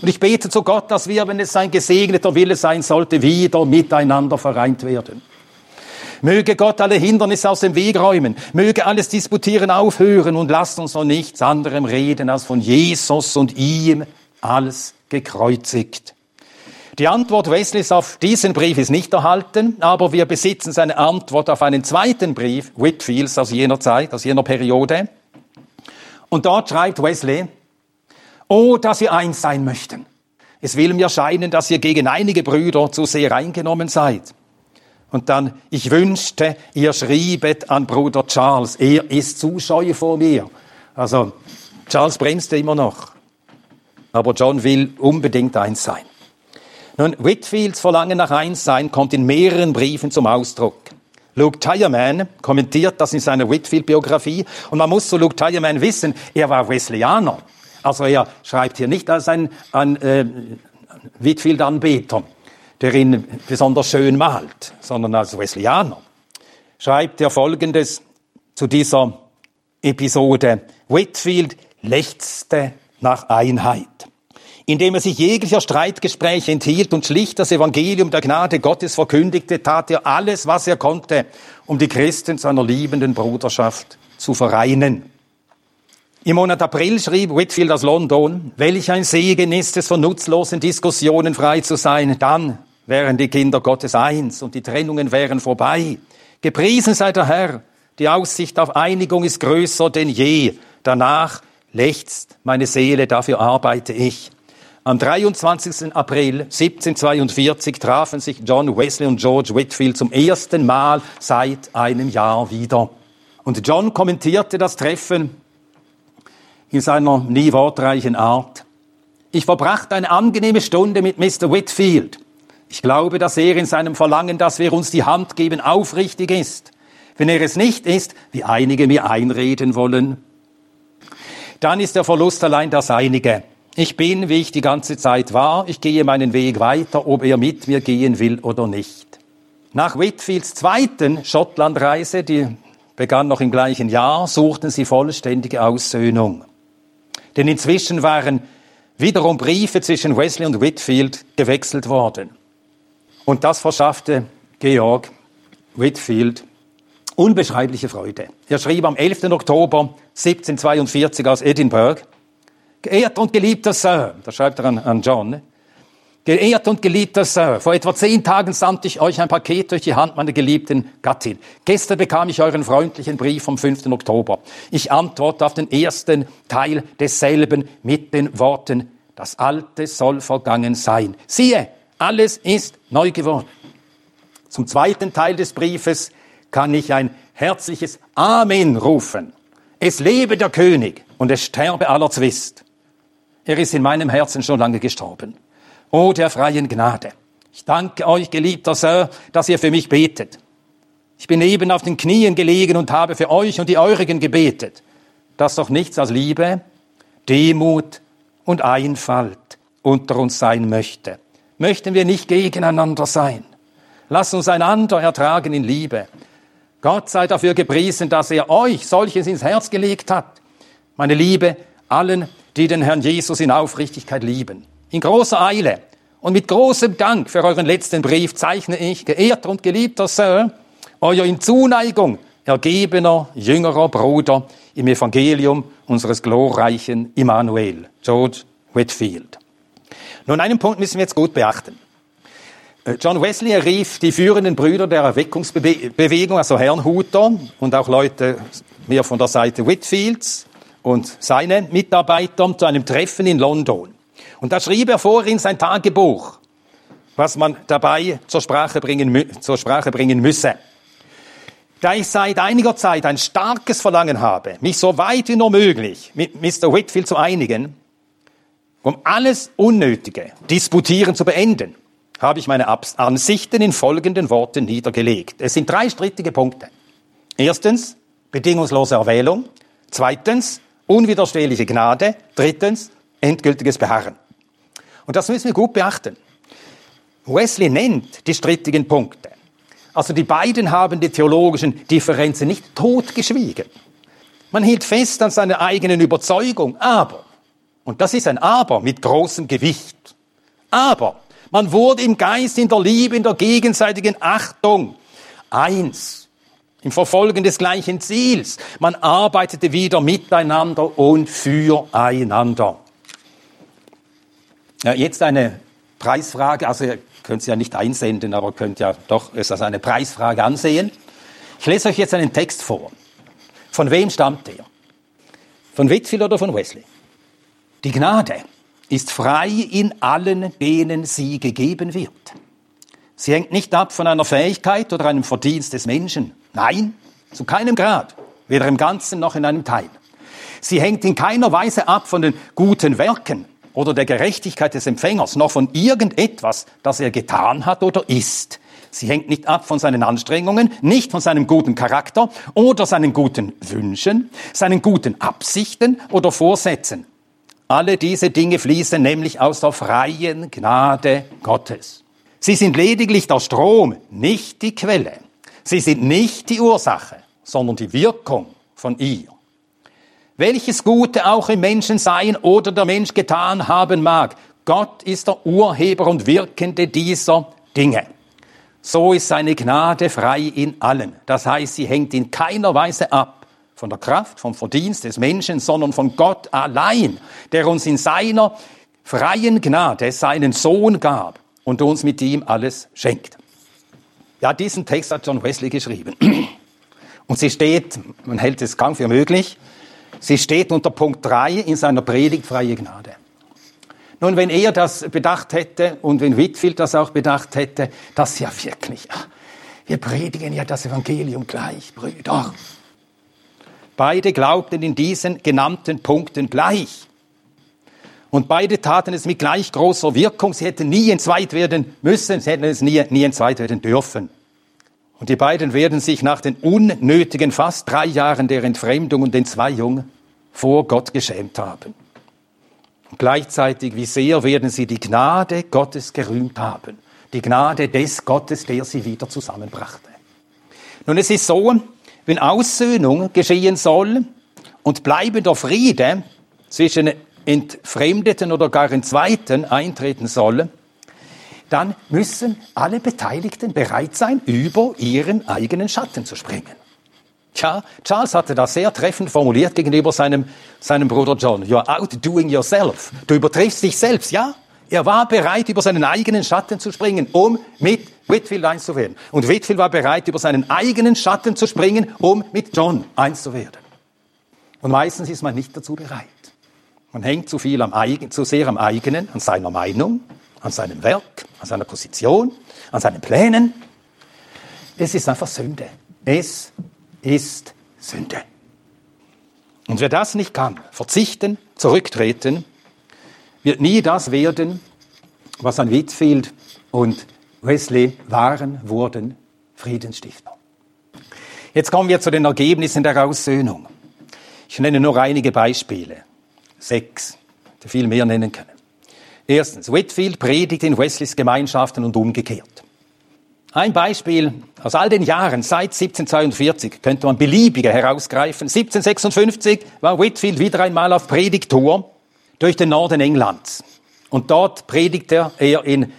Und ich bete zu Gott, dass wir, wenn es sein gesegneter Wille sein sollte, wieder miteinander vereint werden. Möge Gott alle Hindernisse aus dem Weg räumen. Möge alles Disputieren aufhören und lasst uns von nichts anderem reden als von Jesus und ihm als gekreuzigt. Die Antwort Wesleys auf diesen Brief ist nicht erhalten, aber wir besitzen seine Antwort auf einen zweiten Brief Whitfields aus jener Zeit, aus jener Periode. Und dort schreibt Wesley, Oh, dass ihr eins sein möchten. Es will mir scheinen, dass ihr gegen einige Brüder zu sehr eingenommen seid. Und dann, ich wünschte, ihr schriebet an Bruder Charles, er ist zu scheu vor mir. Also, Charles bremste immer noch. Aber John will unbedingt eins sein. Nun, Whitfields Verlangen nach Einssein kommt in mehreren Briefen zum Ausdruck. Luke Tyerman kommentiert das in seiner Whitfield-Biografie. Und man muss zu Luke Tyerman wissen, er war Wesleyaner. Also er schreibt hier nicht als ein, ein äh, Whitfield-Anbeter der ihn besonders schön malt, sondern als Wesleyaner, schreibt er Folgendes zu dieser Episode. Whitfield lechzte nach Einheit. Indem er sich jeglicher Streitgespräche enthielt und schlicht das Evangelium der Gnade Gottes verkündigte, tat er alles, was er konnte, um die Christen zu einer liebenden Bruderschaft zu vereinen. Im Monat April schrieb Whitfield aus London, welch ein Segen ist es, von nutzlosen Diskussionen frei zu sein. Dann wären die Kinder Gottes eins und die Trennungen wären vorbei. Gepriesen sei der Herr, die Aussicht auf Einigung ist größer denn je. Danach lechzt meine Seele, dafür arbeite ich. Am 23. April 1742 trafen sich John Wesley und George Whitfield zum ersten Mal seit einem Jahr wieder. Und John kommentierte das Treffen in seiner nie wortreichen Art. Ich verbrachte eine angenehme Stunde mit Mr. Whitfield. Ich glaube, dass er in seinem Verlangen, dass wir uns die Hand geben, aufrichtig ist. Wenn er es nicht ist, wie einige mir einreden wollen, dann ist der Verlust allein das Einige. Ich bin, wie ich die ganze Zeit war, ich gehe meinen Weg weiter, ob er mit mir gehen will oder nicht. Nach Whitfields zweiten Schottlandreise, die begann noch im gleichen Jahr, suchten sie vollständige Aussöhnung. Denn inzwischen waren wiederum Briefe zwischen Wesley und Whitfield gewechselt worden. Und das verschaffte Georg Whitfield unbeschreibliche Freude. Er schrieb am 11. Oktober 1742 aus Edinburgh, Geehrter und geliebter Sir, da schreibt er an, an John? Geehrter und geliebter Sir, vor etwa zehn Tagen sandte ich euch ein Paket durch die Hand meiner geliebten Gattin. Gestern bekam ich euren freundlichen Brief vom 5. Oktober. Ich antworte auf den ersten Teil desselben mit den Worten, das Alte soll vergangen sein. Siehe, alles ist neu geworden. Zum zweiten Teil des Briefes kann ich ein herzliches Amen rufen. Es lebe der König und es sterbe aller Zwist. Er ist in meinem Herzen schon lange gestorben. O der freien Gnade. Ich danke euch, geliebter Sir, dass ihr für mich betet. Ich bin eben auf den Knien gelegen und habe für euch und die Eurigen gebetet, dass doch nichts als Liebe, Demut und Einfalt unter uns sein möchte möchten wir nicht gegeneinander sein. Lass uns einander ertragen in Liebe. Gott sei dafür gepriesen, dass er euch solches ins Herz gelegt hat. Meine Liebe, allen, die den Herrn Jesus in Aufrichtigkeit lieben. In großer Eile und mit großem Dank für euren letzten Brief zeichne ich, geehrter und geliebter Sir, euer in Zuneigung ergebener, jüngerer Bruder im Evangelium unseres glorreichen Immanuel, George Whitfield. Nun, einen Punkt müssen wir jetzt gut beachten. Äh, John Wesley rief die führenden Brüder der Erweckungsbewegung, also Herrnhuter und auch Leute mehr von der Seite Whitfields und seine Mitarbeiter zu einem Treffen in London. Und da schrieb er vor in sein Tagebuch, was man dabei zur Sprache bringen, zur Sprache bringen müsse. Da ich seit einiger Zeit ein starkes Verlangen habe, mich so weit wie nur möglich mit Mr. Whitfield zu einigen, um alles Unnötige, Disputieren zu beenden, habe ich meine Ansichten in folgenden Worten niedergelegt. Es sind drei strittige Punkte. Erstens, bedingungslose Erwählung. Zweitens, unwiderstehliche Gnade. Drittens, endgültiges Beharren. Und das müssen wir gut beachten. Wesley nennt die strittigen Punkte. Also die beiden haben die theologischen Differenzen nicht totgeschwiegen. Man hielt fest an seiner eigenen Überzeugung, aber und das ist ein Aber mit großem Gewicht. Aber man wurde im Geist, in der Liebe, in der gegenseitigen Achtung eins im Verfolgen des gleichen Ziels. Man arbeitete wieder miteinander und füreinander. Ja, jetzt eine Preisfrage, also ihr könnt sie ja nicht einsenden, aber könnt ja doch es als eine Preisfrage ansehen. Ich lese euch jetzt einen Text vor. Von wem stammt der? Von Whitfield oder von Wesley? Die Gnade ist frei in allen, denen sie gegeben wird. Sie hängt nicht ab von einer Fähigkeit oder einem Verdienst des Menschen. Nein, zu keinem Grad, weder im Ganzen noch in einem Teil. Sie hängt in keiner Weise ab von den guten Werken oder der Gerechtigkeit des Empfängers, noch von irgendetwas, das er getan hat oder ist. Sie hängt nicht ab von seinen Anstrengungen, nicht von seinem guten Charakter oder seinen guten Wünschen, seinen guten Absichten oder Vorsätzen. Alle diese Dinge fließen nämlich aus der freien Gnade Gottes. Sie sind lediglich der Strom, nicht die Quelle. Sie sind nicht die Ursache, sondern die Wirkung von ihr. Welches Gute auch im Menschen sein oder der Mensch getan haben mag, Gott ist der Urheber und Wirkende dieser Dinge. So ist seine Gnade frei in allen. Das heißt, sie hängt in keiner Weise ab von der Kraft, vom Verdienst des Menschen, sondern von Gott allein, der uns in seiner freien Gnade seinen Sohn gab und uns mit ihm alles schenkt. Ja, diesen Text hat John Wesley geschrieben. Und sie steht, man hält es kaum für möglich, sie steht unter Punkt 3 in seiner Predigt Freie Gnade. Nun, wenn er das bedacht hätte und wenn Whitfield das auch bedacht hätte, das ja wirklich, wir predigen ja das Evangelium gleich, Brüder. Beide glaubten in diesen genannten Punkten gleich. Und beide taten es mit gleich großer Wirkung. Sie hätten nie entzweit werden müssen, sie hätten es nie, nie entzweit werden dürfen. Und die beiden werden sich nach den unnötigen fast drei Jahren der Entfremdung und Entzweiung vor Gott geschämt haben. Und gleichzeitig, wie sehr werden sie die Gnade Gottes gerühmt haben. Die Gnade des Gottes, der sie wieder zusammenbrachte. Nun, es ist so, wenn Aussöhnung geschehen soll und bleibender Friede zwischen Entfremdeten oder gar Entzweiten eintreten soll, dann müssen alle Beteiligten bereit sein, über ihren eigenen Schatten zu springen. Tja, Charles hatte das sehr treffend formuliert gegenüber seinem, seinem Bruder John. You're outdoing yourself. Du übertriffst dich selbst, ja? Er war bereit, über seinen eigenen Schatten zu springen, um mit Whitfield eins zu werden. Und Whitfield war bereit, über seinen eigenen Schatten zu springen, um mit John eins zu werden. Und meistens ist man nicht dazu bereit. Man hängt zu viel am eigenen, zu sehr am eigenen, an seiner Meinung, an seinem Werk, an seiner Position, an seinen Plänen. Es ist einfach Sünde. Es ist Sünde. Und wer das nicht kann, verzichten, zurücktreten, wird nie das werden, was an Whitfield und Wesley waren, wurden Friedensstifter. Jetzt kommen wir zu den Ergebnissen der Aussöhnung. Ich nenne nur einige Beispiele. Sechs. Hätte viel mehr nennen können. Erstens, Whitfield predigt in Wesleys Gemeinschaften und umgekehrt. Ein Beispiel aus all den Jahren seit 1742 könnte man beliebige herausgreifen. 1756 war Whitfield wieder einmal auf Predigtour durch den Norden Englands. Und dort predigte er in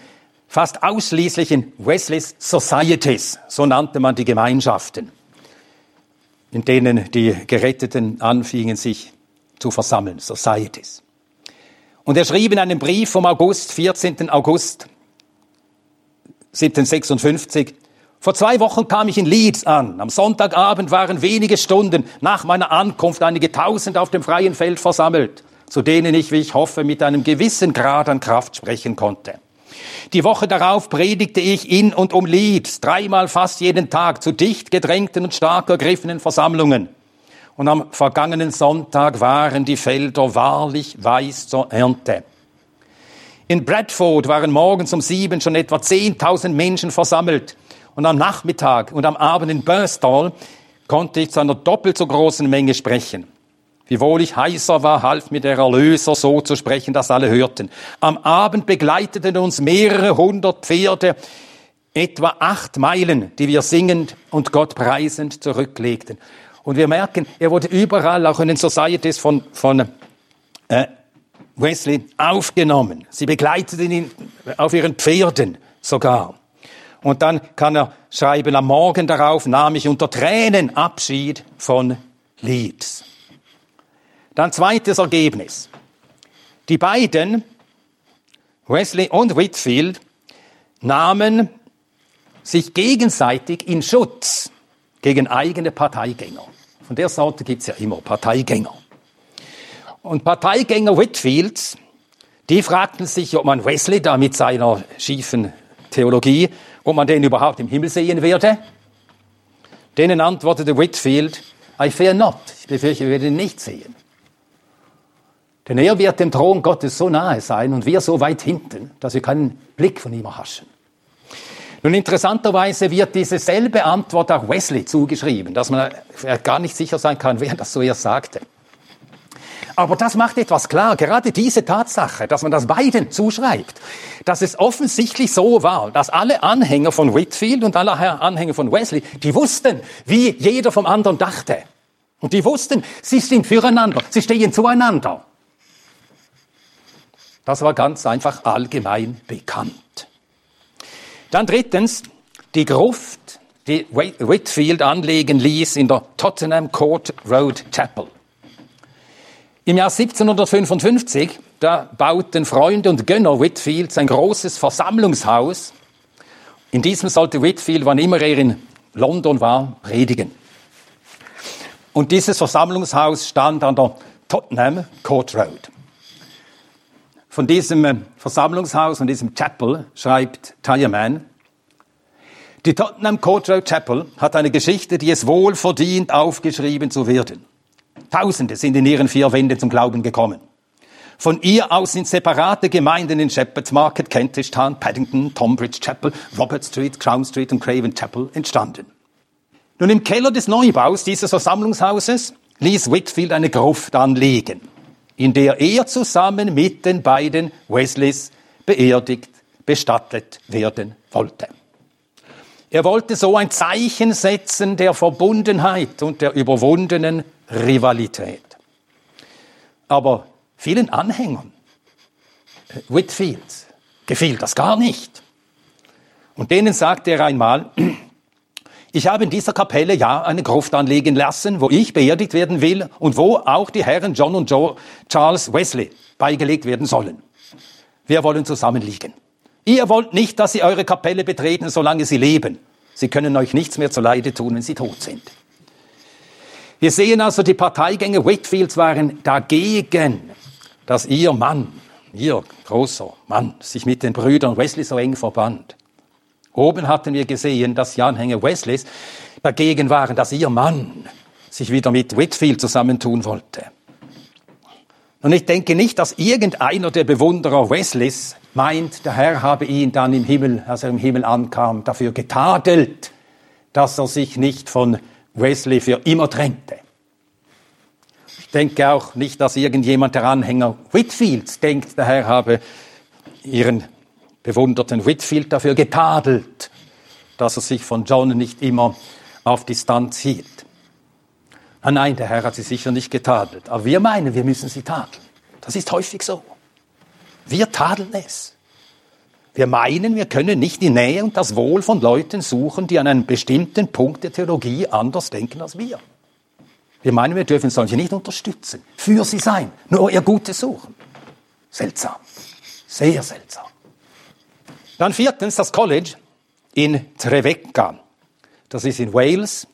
fast ausschließlich in Wesleys Societies, so nannte man die Gemeinschaften, in denen die Geretteten anfingen, sich zu versammeln, Societies. Und er schrieb in einem Brief vom August, 14. August 1756. Vor zwei Wochen kam ich in Leeds an. Am Sonntagabend waren wenige Stunden nach meiner Ankunft einige Tausend auf dem freien Feld versammelt, zu denen ich, wie ich hoffe, mit einem gewissen Grad an Kraft sprechen konnte. Die Woche darauf predigte ich in und um Leeds, dreimal fast jeden Tag, zu dicht gedrängten und stark ergriffenen Versammlungen. Und am vergangenen Sonntag waren die Felder wahrlich weiß zur Ernte. In Bradford waren morgens um sieben schon etwa 10.000 Menschen versammelt. Und am Nachmittag und am Abend in Birstall konnte ich zu einer doppelt so großen Menge sprechen. Wiewohl ich heißer war, half mir der Erlöser so zu sprechen, dass alle hörten. Am Abend begleiteten uns mehrere hundert Pferde, etwa acht Meilen, die wir singend und Gott preisend zurücklegten. Und wir merken, er wurde überall, auch in den Societies von, von äh, Wesley aufgenommen. Sie begleiteten ihn auf ihren Pferden sogar. Und dann kann er schreiben, am Morgen darauf nahm ich unter Tränen Abschied von Leeds. Dann zweites Ergebnis. Die beiden, Wesley und Whitfield, nahmen sich gegenseitig in Schutz gegen eigene Parteigänger. Von der Sorte gibt's ja immer Parteigänger. Und Parteigänger Whitfields, die fragten sich, ob man Wesley da mit seiner schiefen Theologie, ob man den überhaupt im Himmel sehen werde. Denen antwortete Whitfield, I fear not. Ich befürchte, wir werden ihn nicht sehen. Denn er wird dem Thron Gottes so nahe sein und wir so weit hinten, dass wir keinen Blick von ihm erhaschen. Nun, interessanterweise wird diese selbe Antwort auch Wesley zugeschrieben, dass man gar nicht sicher sein kann, wer das so erst sagte. Aber das macht etwas klar, gerade diese Tatsache, dass man das beiden zuschreibt, dass es offensichtlich so war, dass alle Anhänger von Whitfield und alle Anhänger von Wesley, die wussten, wie jeder vom anderen dachte. Und die wussten, sie sind füreinander, sie stehen zueinander. Das war ganz einfach allgemein bekannt. Dann drittens, die Gruft, die Whitfield anlegen ließ in der Tottenham Court Road Chapel. Im Jahr 1755, da bauten Freunde und Gönner Whitfields ein großes Versammlungshaus. In diesem sollte Whitfield, wann immer er in London war, predigen. Und dieses Versammlungshaus stand an der Tottenham Court Road. Von diesem äh, Versammlungshaus, von diesem Chapel, schreibt Tireman, die Tottenham Court Road Chapel hat eine Geschichte, die es wohl verdient, aufgeschrieben zu werden. Tausende sind in ihren vier Wänden zum Glauben gekommen. Von ihr aus sind separate Gemeinden in Shepherd's Market, Kentish Town, Paddington, Tonbridge Chapel, Robert Street, Crown Street und Craven Chapel entstanden. Nun im Keller des Neubaus dieses Versammlungshauses ließ Whitfield eine Gruft anlegen in der er zusammen mit den beiden Wesleys beerdigt, bestattet werden wollte. Er wollte so ein Zeichen setzen der Verbundenheit und der überwundenen Rivalität. Aber vielen Anhängern äh, Whitfields gefiel das gar nicht. Und denen sagte er einmal, ich habe in dieser Kapelle ja eine Gruft anlegen lassen, wo ich beerdigt werden will und wo auch die Herren John und Joe, Charles Wesley beigelegt werden sollen. Wir wollen zusammen liegen. Ihr wollt nicht, dass sie eure Kapelle betreten, solange sie leben. Sie können euch nichts mehr zuleide tun, wenn sie tot sind. Wir sehen also, die Parteigänger Whitfields waren dagegen, dass ihr Mann, ihr großer Mann, sich mit den Brüdern Wesley so eng verband. Oben hatten wir gesehen, dass die Anhänger Wesleys dagegen waren, dass ihr Mann sich wieder mit Whitfield zusammentun wollte. Und ich denke nicht, dass irgendeiner der Bewunderer Wesleys meint, der Herr habe ihn dann im Himmel, als er im Himmel ankam, dafür getadelt, dass er sich nicht von Wesley für immer trennte. Ich denke auch nicht, dass irgendjemand der Anhänger Whitfields denkt, der Herr habe ihren bewunderten Whitfield dafür getadelt, dass er sich von John nicht immer auf Distanz hielt. Ah nein, der Herr hat sie sicher nicht getadelt. Aber wir meinen, wir müssen sie tadeln. Das ist häufig so. Wir tadeln es. Wir meinen, wir können nicht die Nähe und das Wohl von Leuten suchen, die an einem bestimmten Punkt der Theologie anders denken als wir. Wir meinen, wir dürfen solche nicht unterstützen, für sie sein, nur ihr Gutes suchen. Seltsam. Sehr seltsam. Dann viertens das College in Trevecca. Das ist in Wales.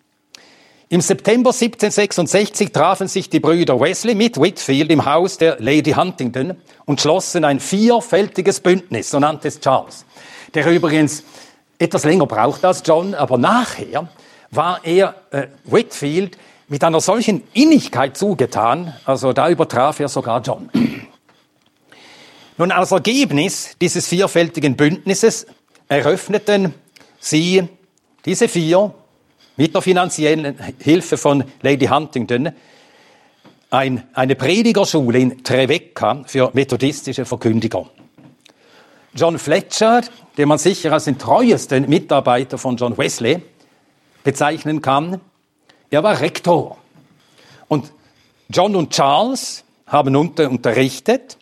Im September 1766 trafen sich die Brüder Wesley mit Whitfield im Haus der Lady Huntington und schlossen ein vierfältiges Bündnis, so nannte es Charles, der übrigens etwas länger braucht als John, aber nachher war er äh, Whitfield mit einer solchen Innigkeit zugetan, also da übertraf er sogar John. Nun, als Ergebnis dieses vierfältigen Bündnisses eröffneten sie, diese vier, mit der finanziellen Hilfe von Lady Huntington, ein, eine Predigerschule in Trevecca für methodistische Verkündiger. John Fletcher, den man sicher als den treuesten Mitarbeiter von John Wesley bezeichnen kann, er war Rektor. Und John und Charles haben unter, unterrichtet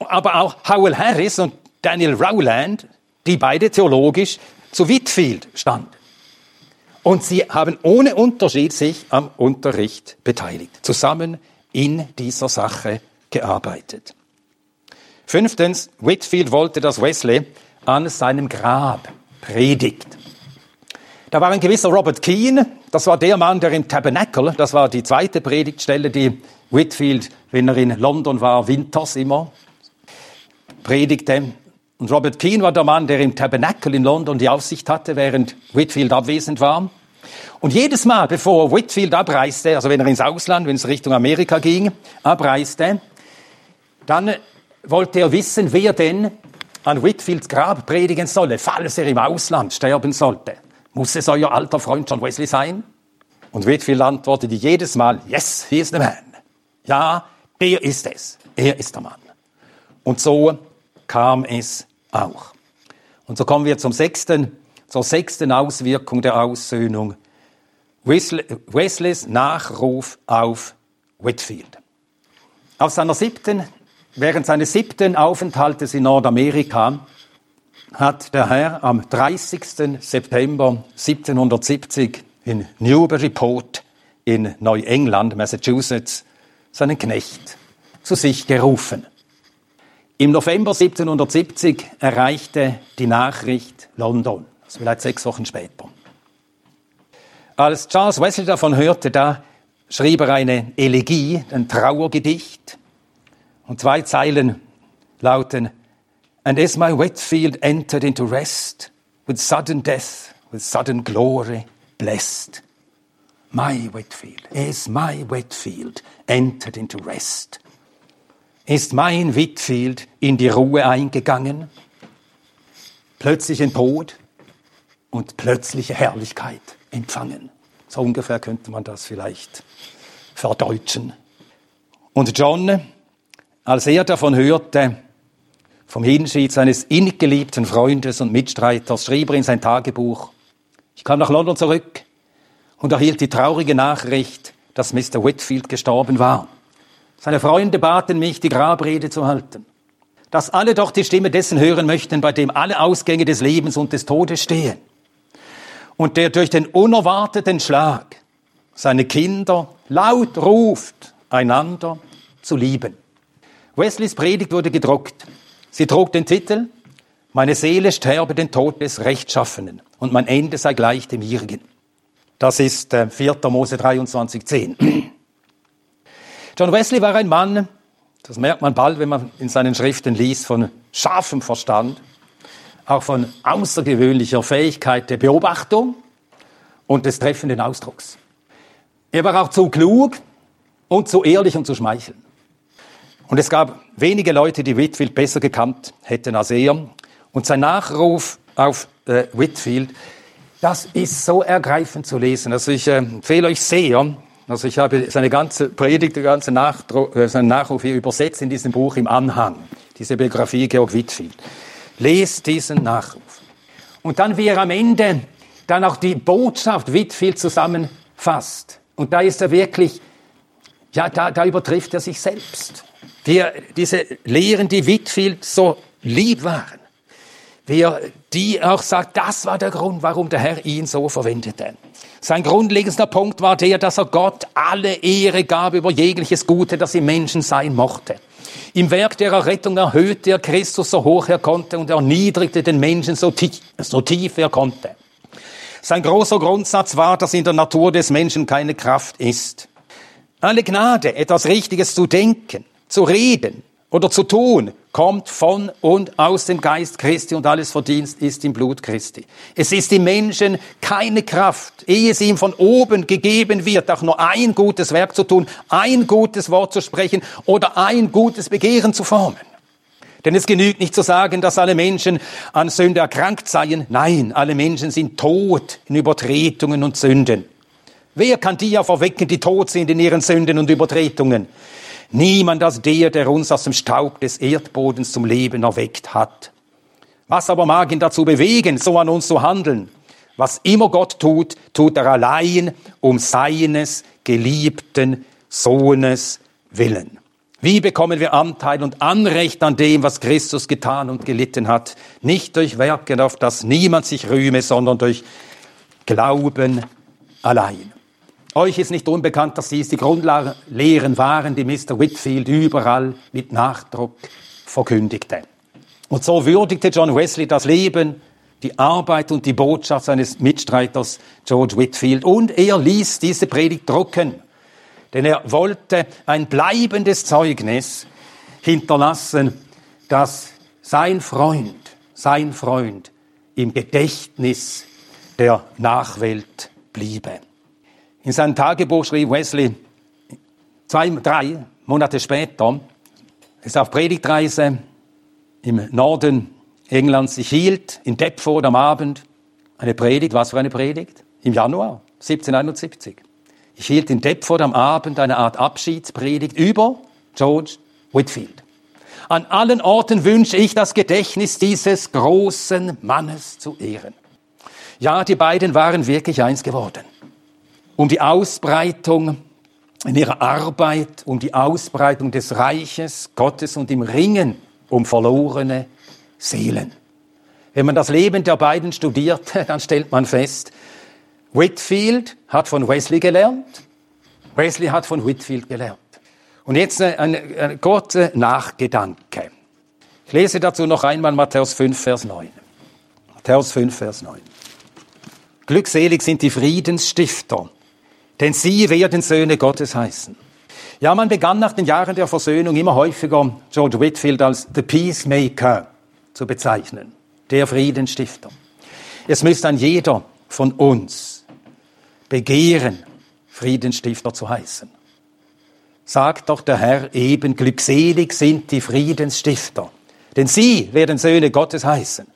aber auch Howell Harris und Daniel Rowland, die beide theologisch zu Whitfield standen. Und sie haben ohne Unterschied sich am Unterricht beteiligt, zusammen in dieser Sache gearbeitet. Fünftens, Whitfield wollte, dass Wesley an seinem Grab predigt. Da war ein gewisser Robert Keane, das war der Mann, der im Tabernacle, das war die zweite Predigtstelle, die Whitfield, wenn er in London war, winters immer predigte. Und Robert Keane war der Mann, der im Tabernacle in London die Aussicht hatte, während Whitfield abwesend war. Und jedes Mal, bevor Whitfield abreiste, also wenn er ins Ausland, wenn es Richtung Amerika ging, abreiste, dann wollte er wissen, wer denn an Whitfields Grab predigen solle, falls er im Ausland sterben sollte. Muss es euer alter Freund John Wesley sein? Und Whitfield antwortete jedes Mal, yes, he is the man. Ja, der ist es. Er ist der Mann. Und so kam es auch. Und so kommen wir zum sechsten, zur sechsten Auswirkung der Aussöhnung. Wesleys Nachruf auf Whitfield. Auf seiner siebten, während seines siebten Aufenthaltes in Nordamerika hat der Herr am 30. September 1770 in Newburyport in Neuengland, Massachusetts, seinen Knecht zu sich gerufen. Im November 1770 erreichte die Nachricht London, also vielleicht sechs Wochen später. Als Charles Wesley davon hörte, da schrieb er eine Elegie, ein Trauergedicht. Und zwei Zeilen lauten, And as my Whitfield entered into rest, with sudden death, with sudden glory, blessed. My Whitfield, as my Whitfield entered into rest. Ist mein Whitfield in die Ruhe eingegangen? Plötzlichen Tod und plötzliche Herrlichkeit empfangen. So ungefähr könnte man das vielleicht verdeutschen. Und John, als er davon hörte, vom Hinschied seines innig geliebten Freundes und Mitstreiters schrieb er in sein Tagebuch, ich kam nach London zurück und erhielt die traurige Nachricht, dass Mr. Whitfield gestorben war. Seine Freunde baten mich, die Grabrede zu halten, dass alle doch die Stimme dessen hören möchten, bei dem alle Ausgänge des Lebens und des Todes stehen und der durch den unerwarteten Schlag seine Kinder laut ruft, einander zu lieben. Wesleys Predigt wurde gedruckt. Sie trug den Titel Meine Seele sterbe den Tod des Rechtschaffenen und mein Ende sei gleich dem ihrigen. Das ist äh, 4. Mose 23, 10. John Wesley war ein Mann, das merkt man bald, wenn man in seinen Schriften liest, von scharfem Verstand, auch von außergewöhnlicher Fähigkeit der Beobachtung und des treffenden Ausdrucks. Er war auch zu klug und zu ehrlich und zu schmeicheln. Und es gab wenige Leute, die Whitfield besser gekannt hätten als er. Und sein Nachruf auf äh, Whitfield, das ist so ergreifend zu lesen. Also ich äh, empfehle euch sehr, also ich habe seine ganze Predigt, den ganzen Nachdruck, äh, seinen Nachruf hier übersetzt in diesem Buch im Anhang, diese Biografie Georg Whitfield. Lest diesen Nachruf. Und dann, wie er am Ende dann auch die Botschaft Whitfield zusammenfasst. Und da ist er wirklich, ja, da, da übertrifft er sich selbst er diese Lehren, die Whitfield so lieb waren, wie er die auch sagt, das war der Grund, warum der Herr ihn so verwendete. Sein grundlegendster Punkt war der, dass er Gott alle Ehre gab über jegliches Gute, das im Menschen sein mochte. Im Werk der Errettung erhöhte er Christus so hoch er konnte und erniedrigte den Menschen so tief, so tief er konnte. Sein großer Grundsatz war, dass in der Natur des Menschen keine Kraft ist. Alle Gnade, etwas Richtiges zu denken, zu reden oder zu tun, kommt von und aus dem Geist Christi und alles Verdienst ist im Blut Christi. Es ist im Menschen keine Kraft, ehe es ihm von oben gegeben wird, auch nur ein gutes Werk zu tun, ein gutes Wort zu sprechen oder ein gutes Begehren zu formen. Denn es genügt nicht zu sagen, dass alle Menschen an Sünde erkrankt seien. Nein, alle Menschen sind tot in Übertretungen und Sünden. Wer kann die ja verwecken, die tot sind in ihren Sünden und Übertretungen? Niemand als der, der uns aus dem Staub des Erdbodens zum Leben erweckt hat. Was aber mag ihn dazu bewegen, so an uns zu handeln? Was immer Gott tut, tut er allein um seines geliebten Sohnes willen. Wie bekommen wir Anteil und Anrecht an dem, was Christus getan und gelitten hat? Nicht durch Werke, auf das niemand sich rühme, sondern durch Glauben allein. Euch ist nicht unbekannt, dass dies die Grundlehren waren, die Mr. Whitfield überall mit Nachdruck verkündigte. Und so würdigte John Wesley das Leben, die Arbeit und die Botschaft seines Mitstreiters George Whitfield und er ließ diese Predigt drucken denn er wollte ein bleibendes Zeugnis hinterlassen, dass sein Freund, sein Freund im Gedächtnis der Nachwelt bliebe. In seinem Tagebuch schrieb Wesley zwei, drei Monate später, ist auf Predigtreise im Norden Englands. Ich hielt in Deptford am Abend eine Predigt. Was für eine Predigt? Im Januar 1771. Ich hielt in Deptford am Abend eine Art Abschiedspredigt über George Whitfield. An allen Orten wünsche ich das Gedächtnis dieses großen Mannes zu ehren. Ja, die beiden waren wirklich eins geworden. Um die Ausbreitung in ihrer Arbeit, um die Ausbreitung des Reiches Gottes und im Ringen um verlorene Seelen. Wenn man das Leben der beiden studiert, dann stellt man fest, Whitfield hat von Wesley gelernt. Wesley hat von Whitfield gelernt. Und jetzt eine, eine kurze Nachgedanke. Ich lese dazu noch einmal Matthäus 5, Vers 9. Matthäus 5, Vers 9. Glückselig sind die Friedensstifter, denn sie werden Söhne Gottes heißen. Ja, man begann nach den Jahren der Versöhnung immer häufiger George Whitfield als the Peacemaker zu bezeichnen, der Friedensstifter. Es müsste ein jeder von uns begehren, Friedensstifter zu heißen. Sagt doch der Herr eben, glückselig sind die Friedensstifter, denn sie werden Söhne Gottes heißen.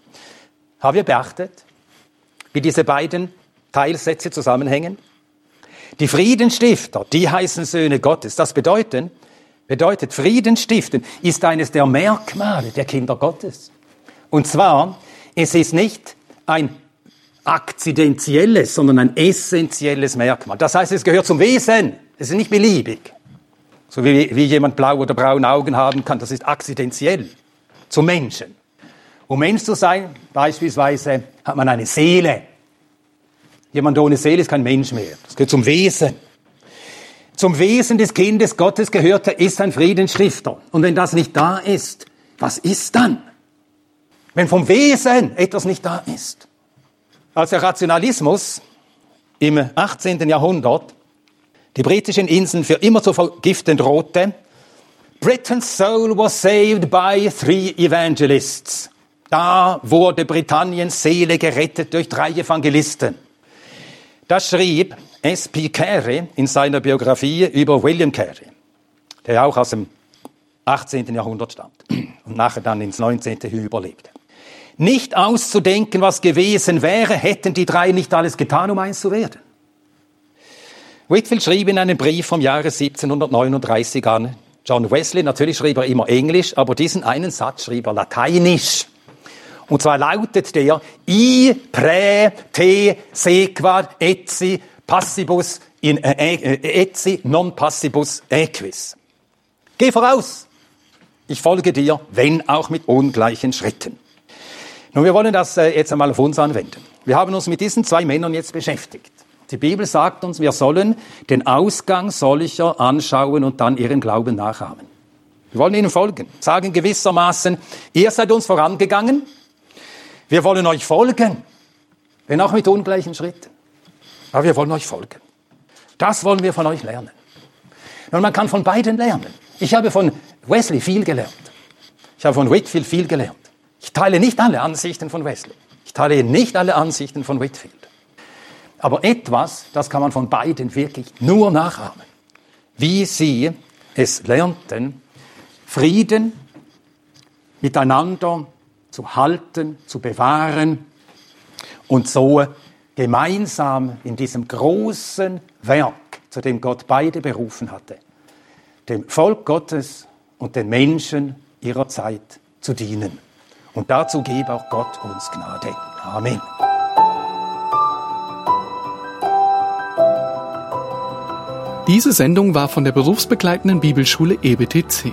Haben wir beachtet, wie diese beiden Teilsätze zusammenhängen? Die Friedensstifter, die heißen Söhne Gottes. Das bedeutet, bedeutet Frieden stiften ist eines der Merkmale der Kinder Gottes. Und zwar, es ist nicht ein akzidentielles, sondern ein essentielles Merkmal. Das heißt, es gehört zum Wesen. Es ist nicht beliebig. So wie, wie jemand blau oder braune Augen haben kann, das ist akzidentiell zum Menschen. Um Mensch zu sein, beispielsweise, hat man eine Seele. Jemand ohne Seele ist kein Mensch mehr. Das gehört zum Wesen. Zum Wesen des Kindes Gottes gehört, er ist ein Friedensstifter. Und wenn das nicht da ist, was ist dann? Wenn vom Wesen etwas nicht da ist. Als der Rationalismus im 18. Jahrhundert die britischen Inseln für immer zu vergiften drohte, Britain's soul was saved by three evangelists. Da wurde Britanniens Seele gerettet durch drei Evangelisten. Das schrieb S.P. Carey in seiner Biografie über William Carey, der auch aus dem 18. Jahrhundert stammt und nachher dann ins 19. überlebte. Nicht auszudenken, was gewesen wäre, hätten die drei nicht alles getan, um eins zu werden. Whitfield schrieb in einem Brief vom Jahre 1739 an John Wesley, natürlich schrieb er immer Englisch, aber diesen einen Satz schrieb er lateinisch. Und zwar lautet der I pre te sequat etsi passibus in äh, äh, etsi non passibus equis. Geh voraus. Ich folge dir, wenn auch mit ungleichen Schritten. Nun, wir wollen das äh, jetzt einmal auf uns anwenden. Wir haben uns mit diesen zwei Männern jetzt beschäftigt. Die Bibel sagt uns, wir sollen den Ausgang solcher anschauen und dann ihren Glauben nachahmen. Wir wollen ihnen folgen, sagen gewissermaßen, ihr seid uns vorangegangen, wir wollen euch folgen, wenn auch mit ungleichen Schritten. Aber wir wollen euch folgen. Das wollen wir von euch lernen. Nun, man kann von beiden lernen. Ich habe von Wesley viel gelernt. Ich habe von Whitfield viel gelernt. Ich teile nicht alle Ansichten von Wesley. Ich teile nicht alle Ansichten von Whitfield. Aber etwas, das kann man von beiden wirklich nur nachahmen. Wie sie es lernten, Frieden miteinander zu halten, zu bewahren und so gemeinsam in diesem großen Werk, zu dem Gott beide berufen hatte, dem Volk Gottes und den Menschen ihrer Zeit zu dienen. Und dazu gebe auch Gott uns Gnade. Amen. Diese Sendung war von der berufsbegleitenden Bibelschule EBTC.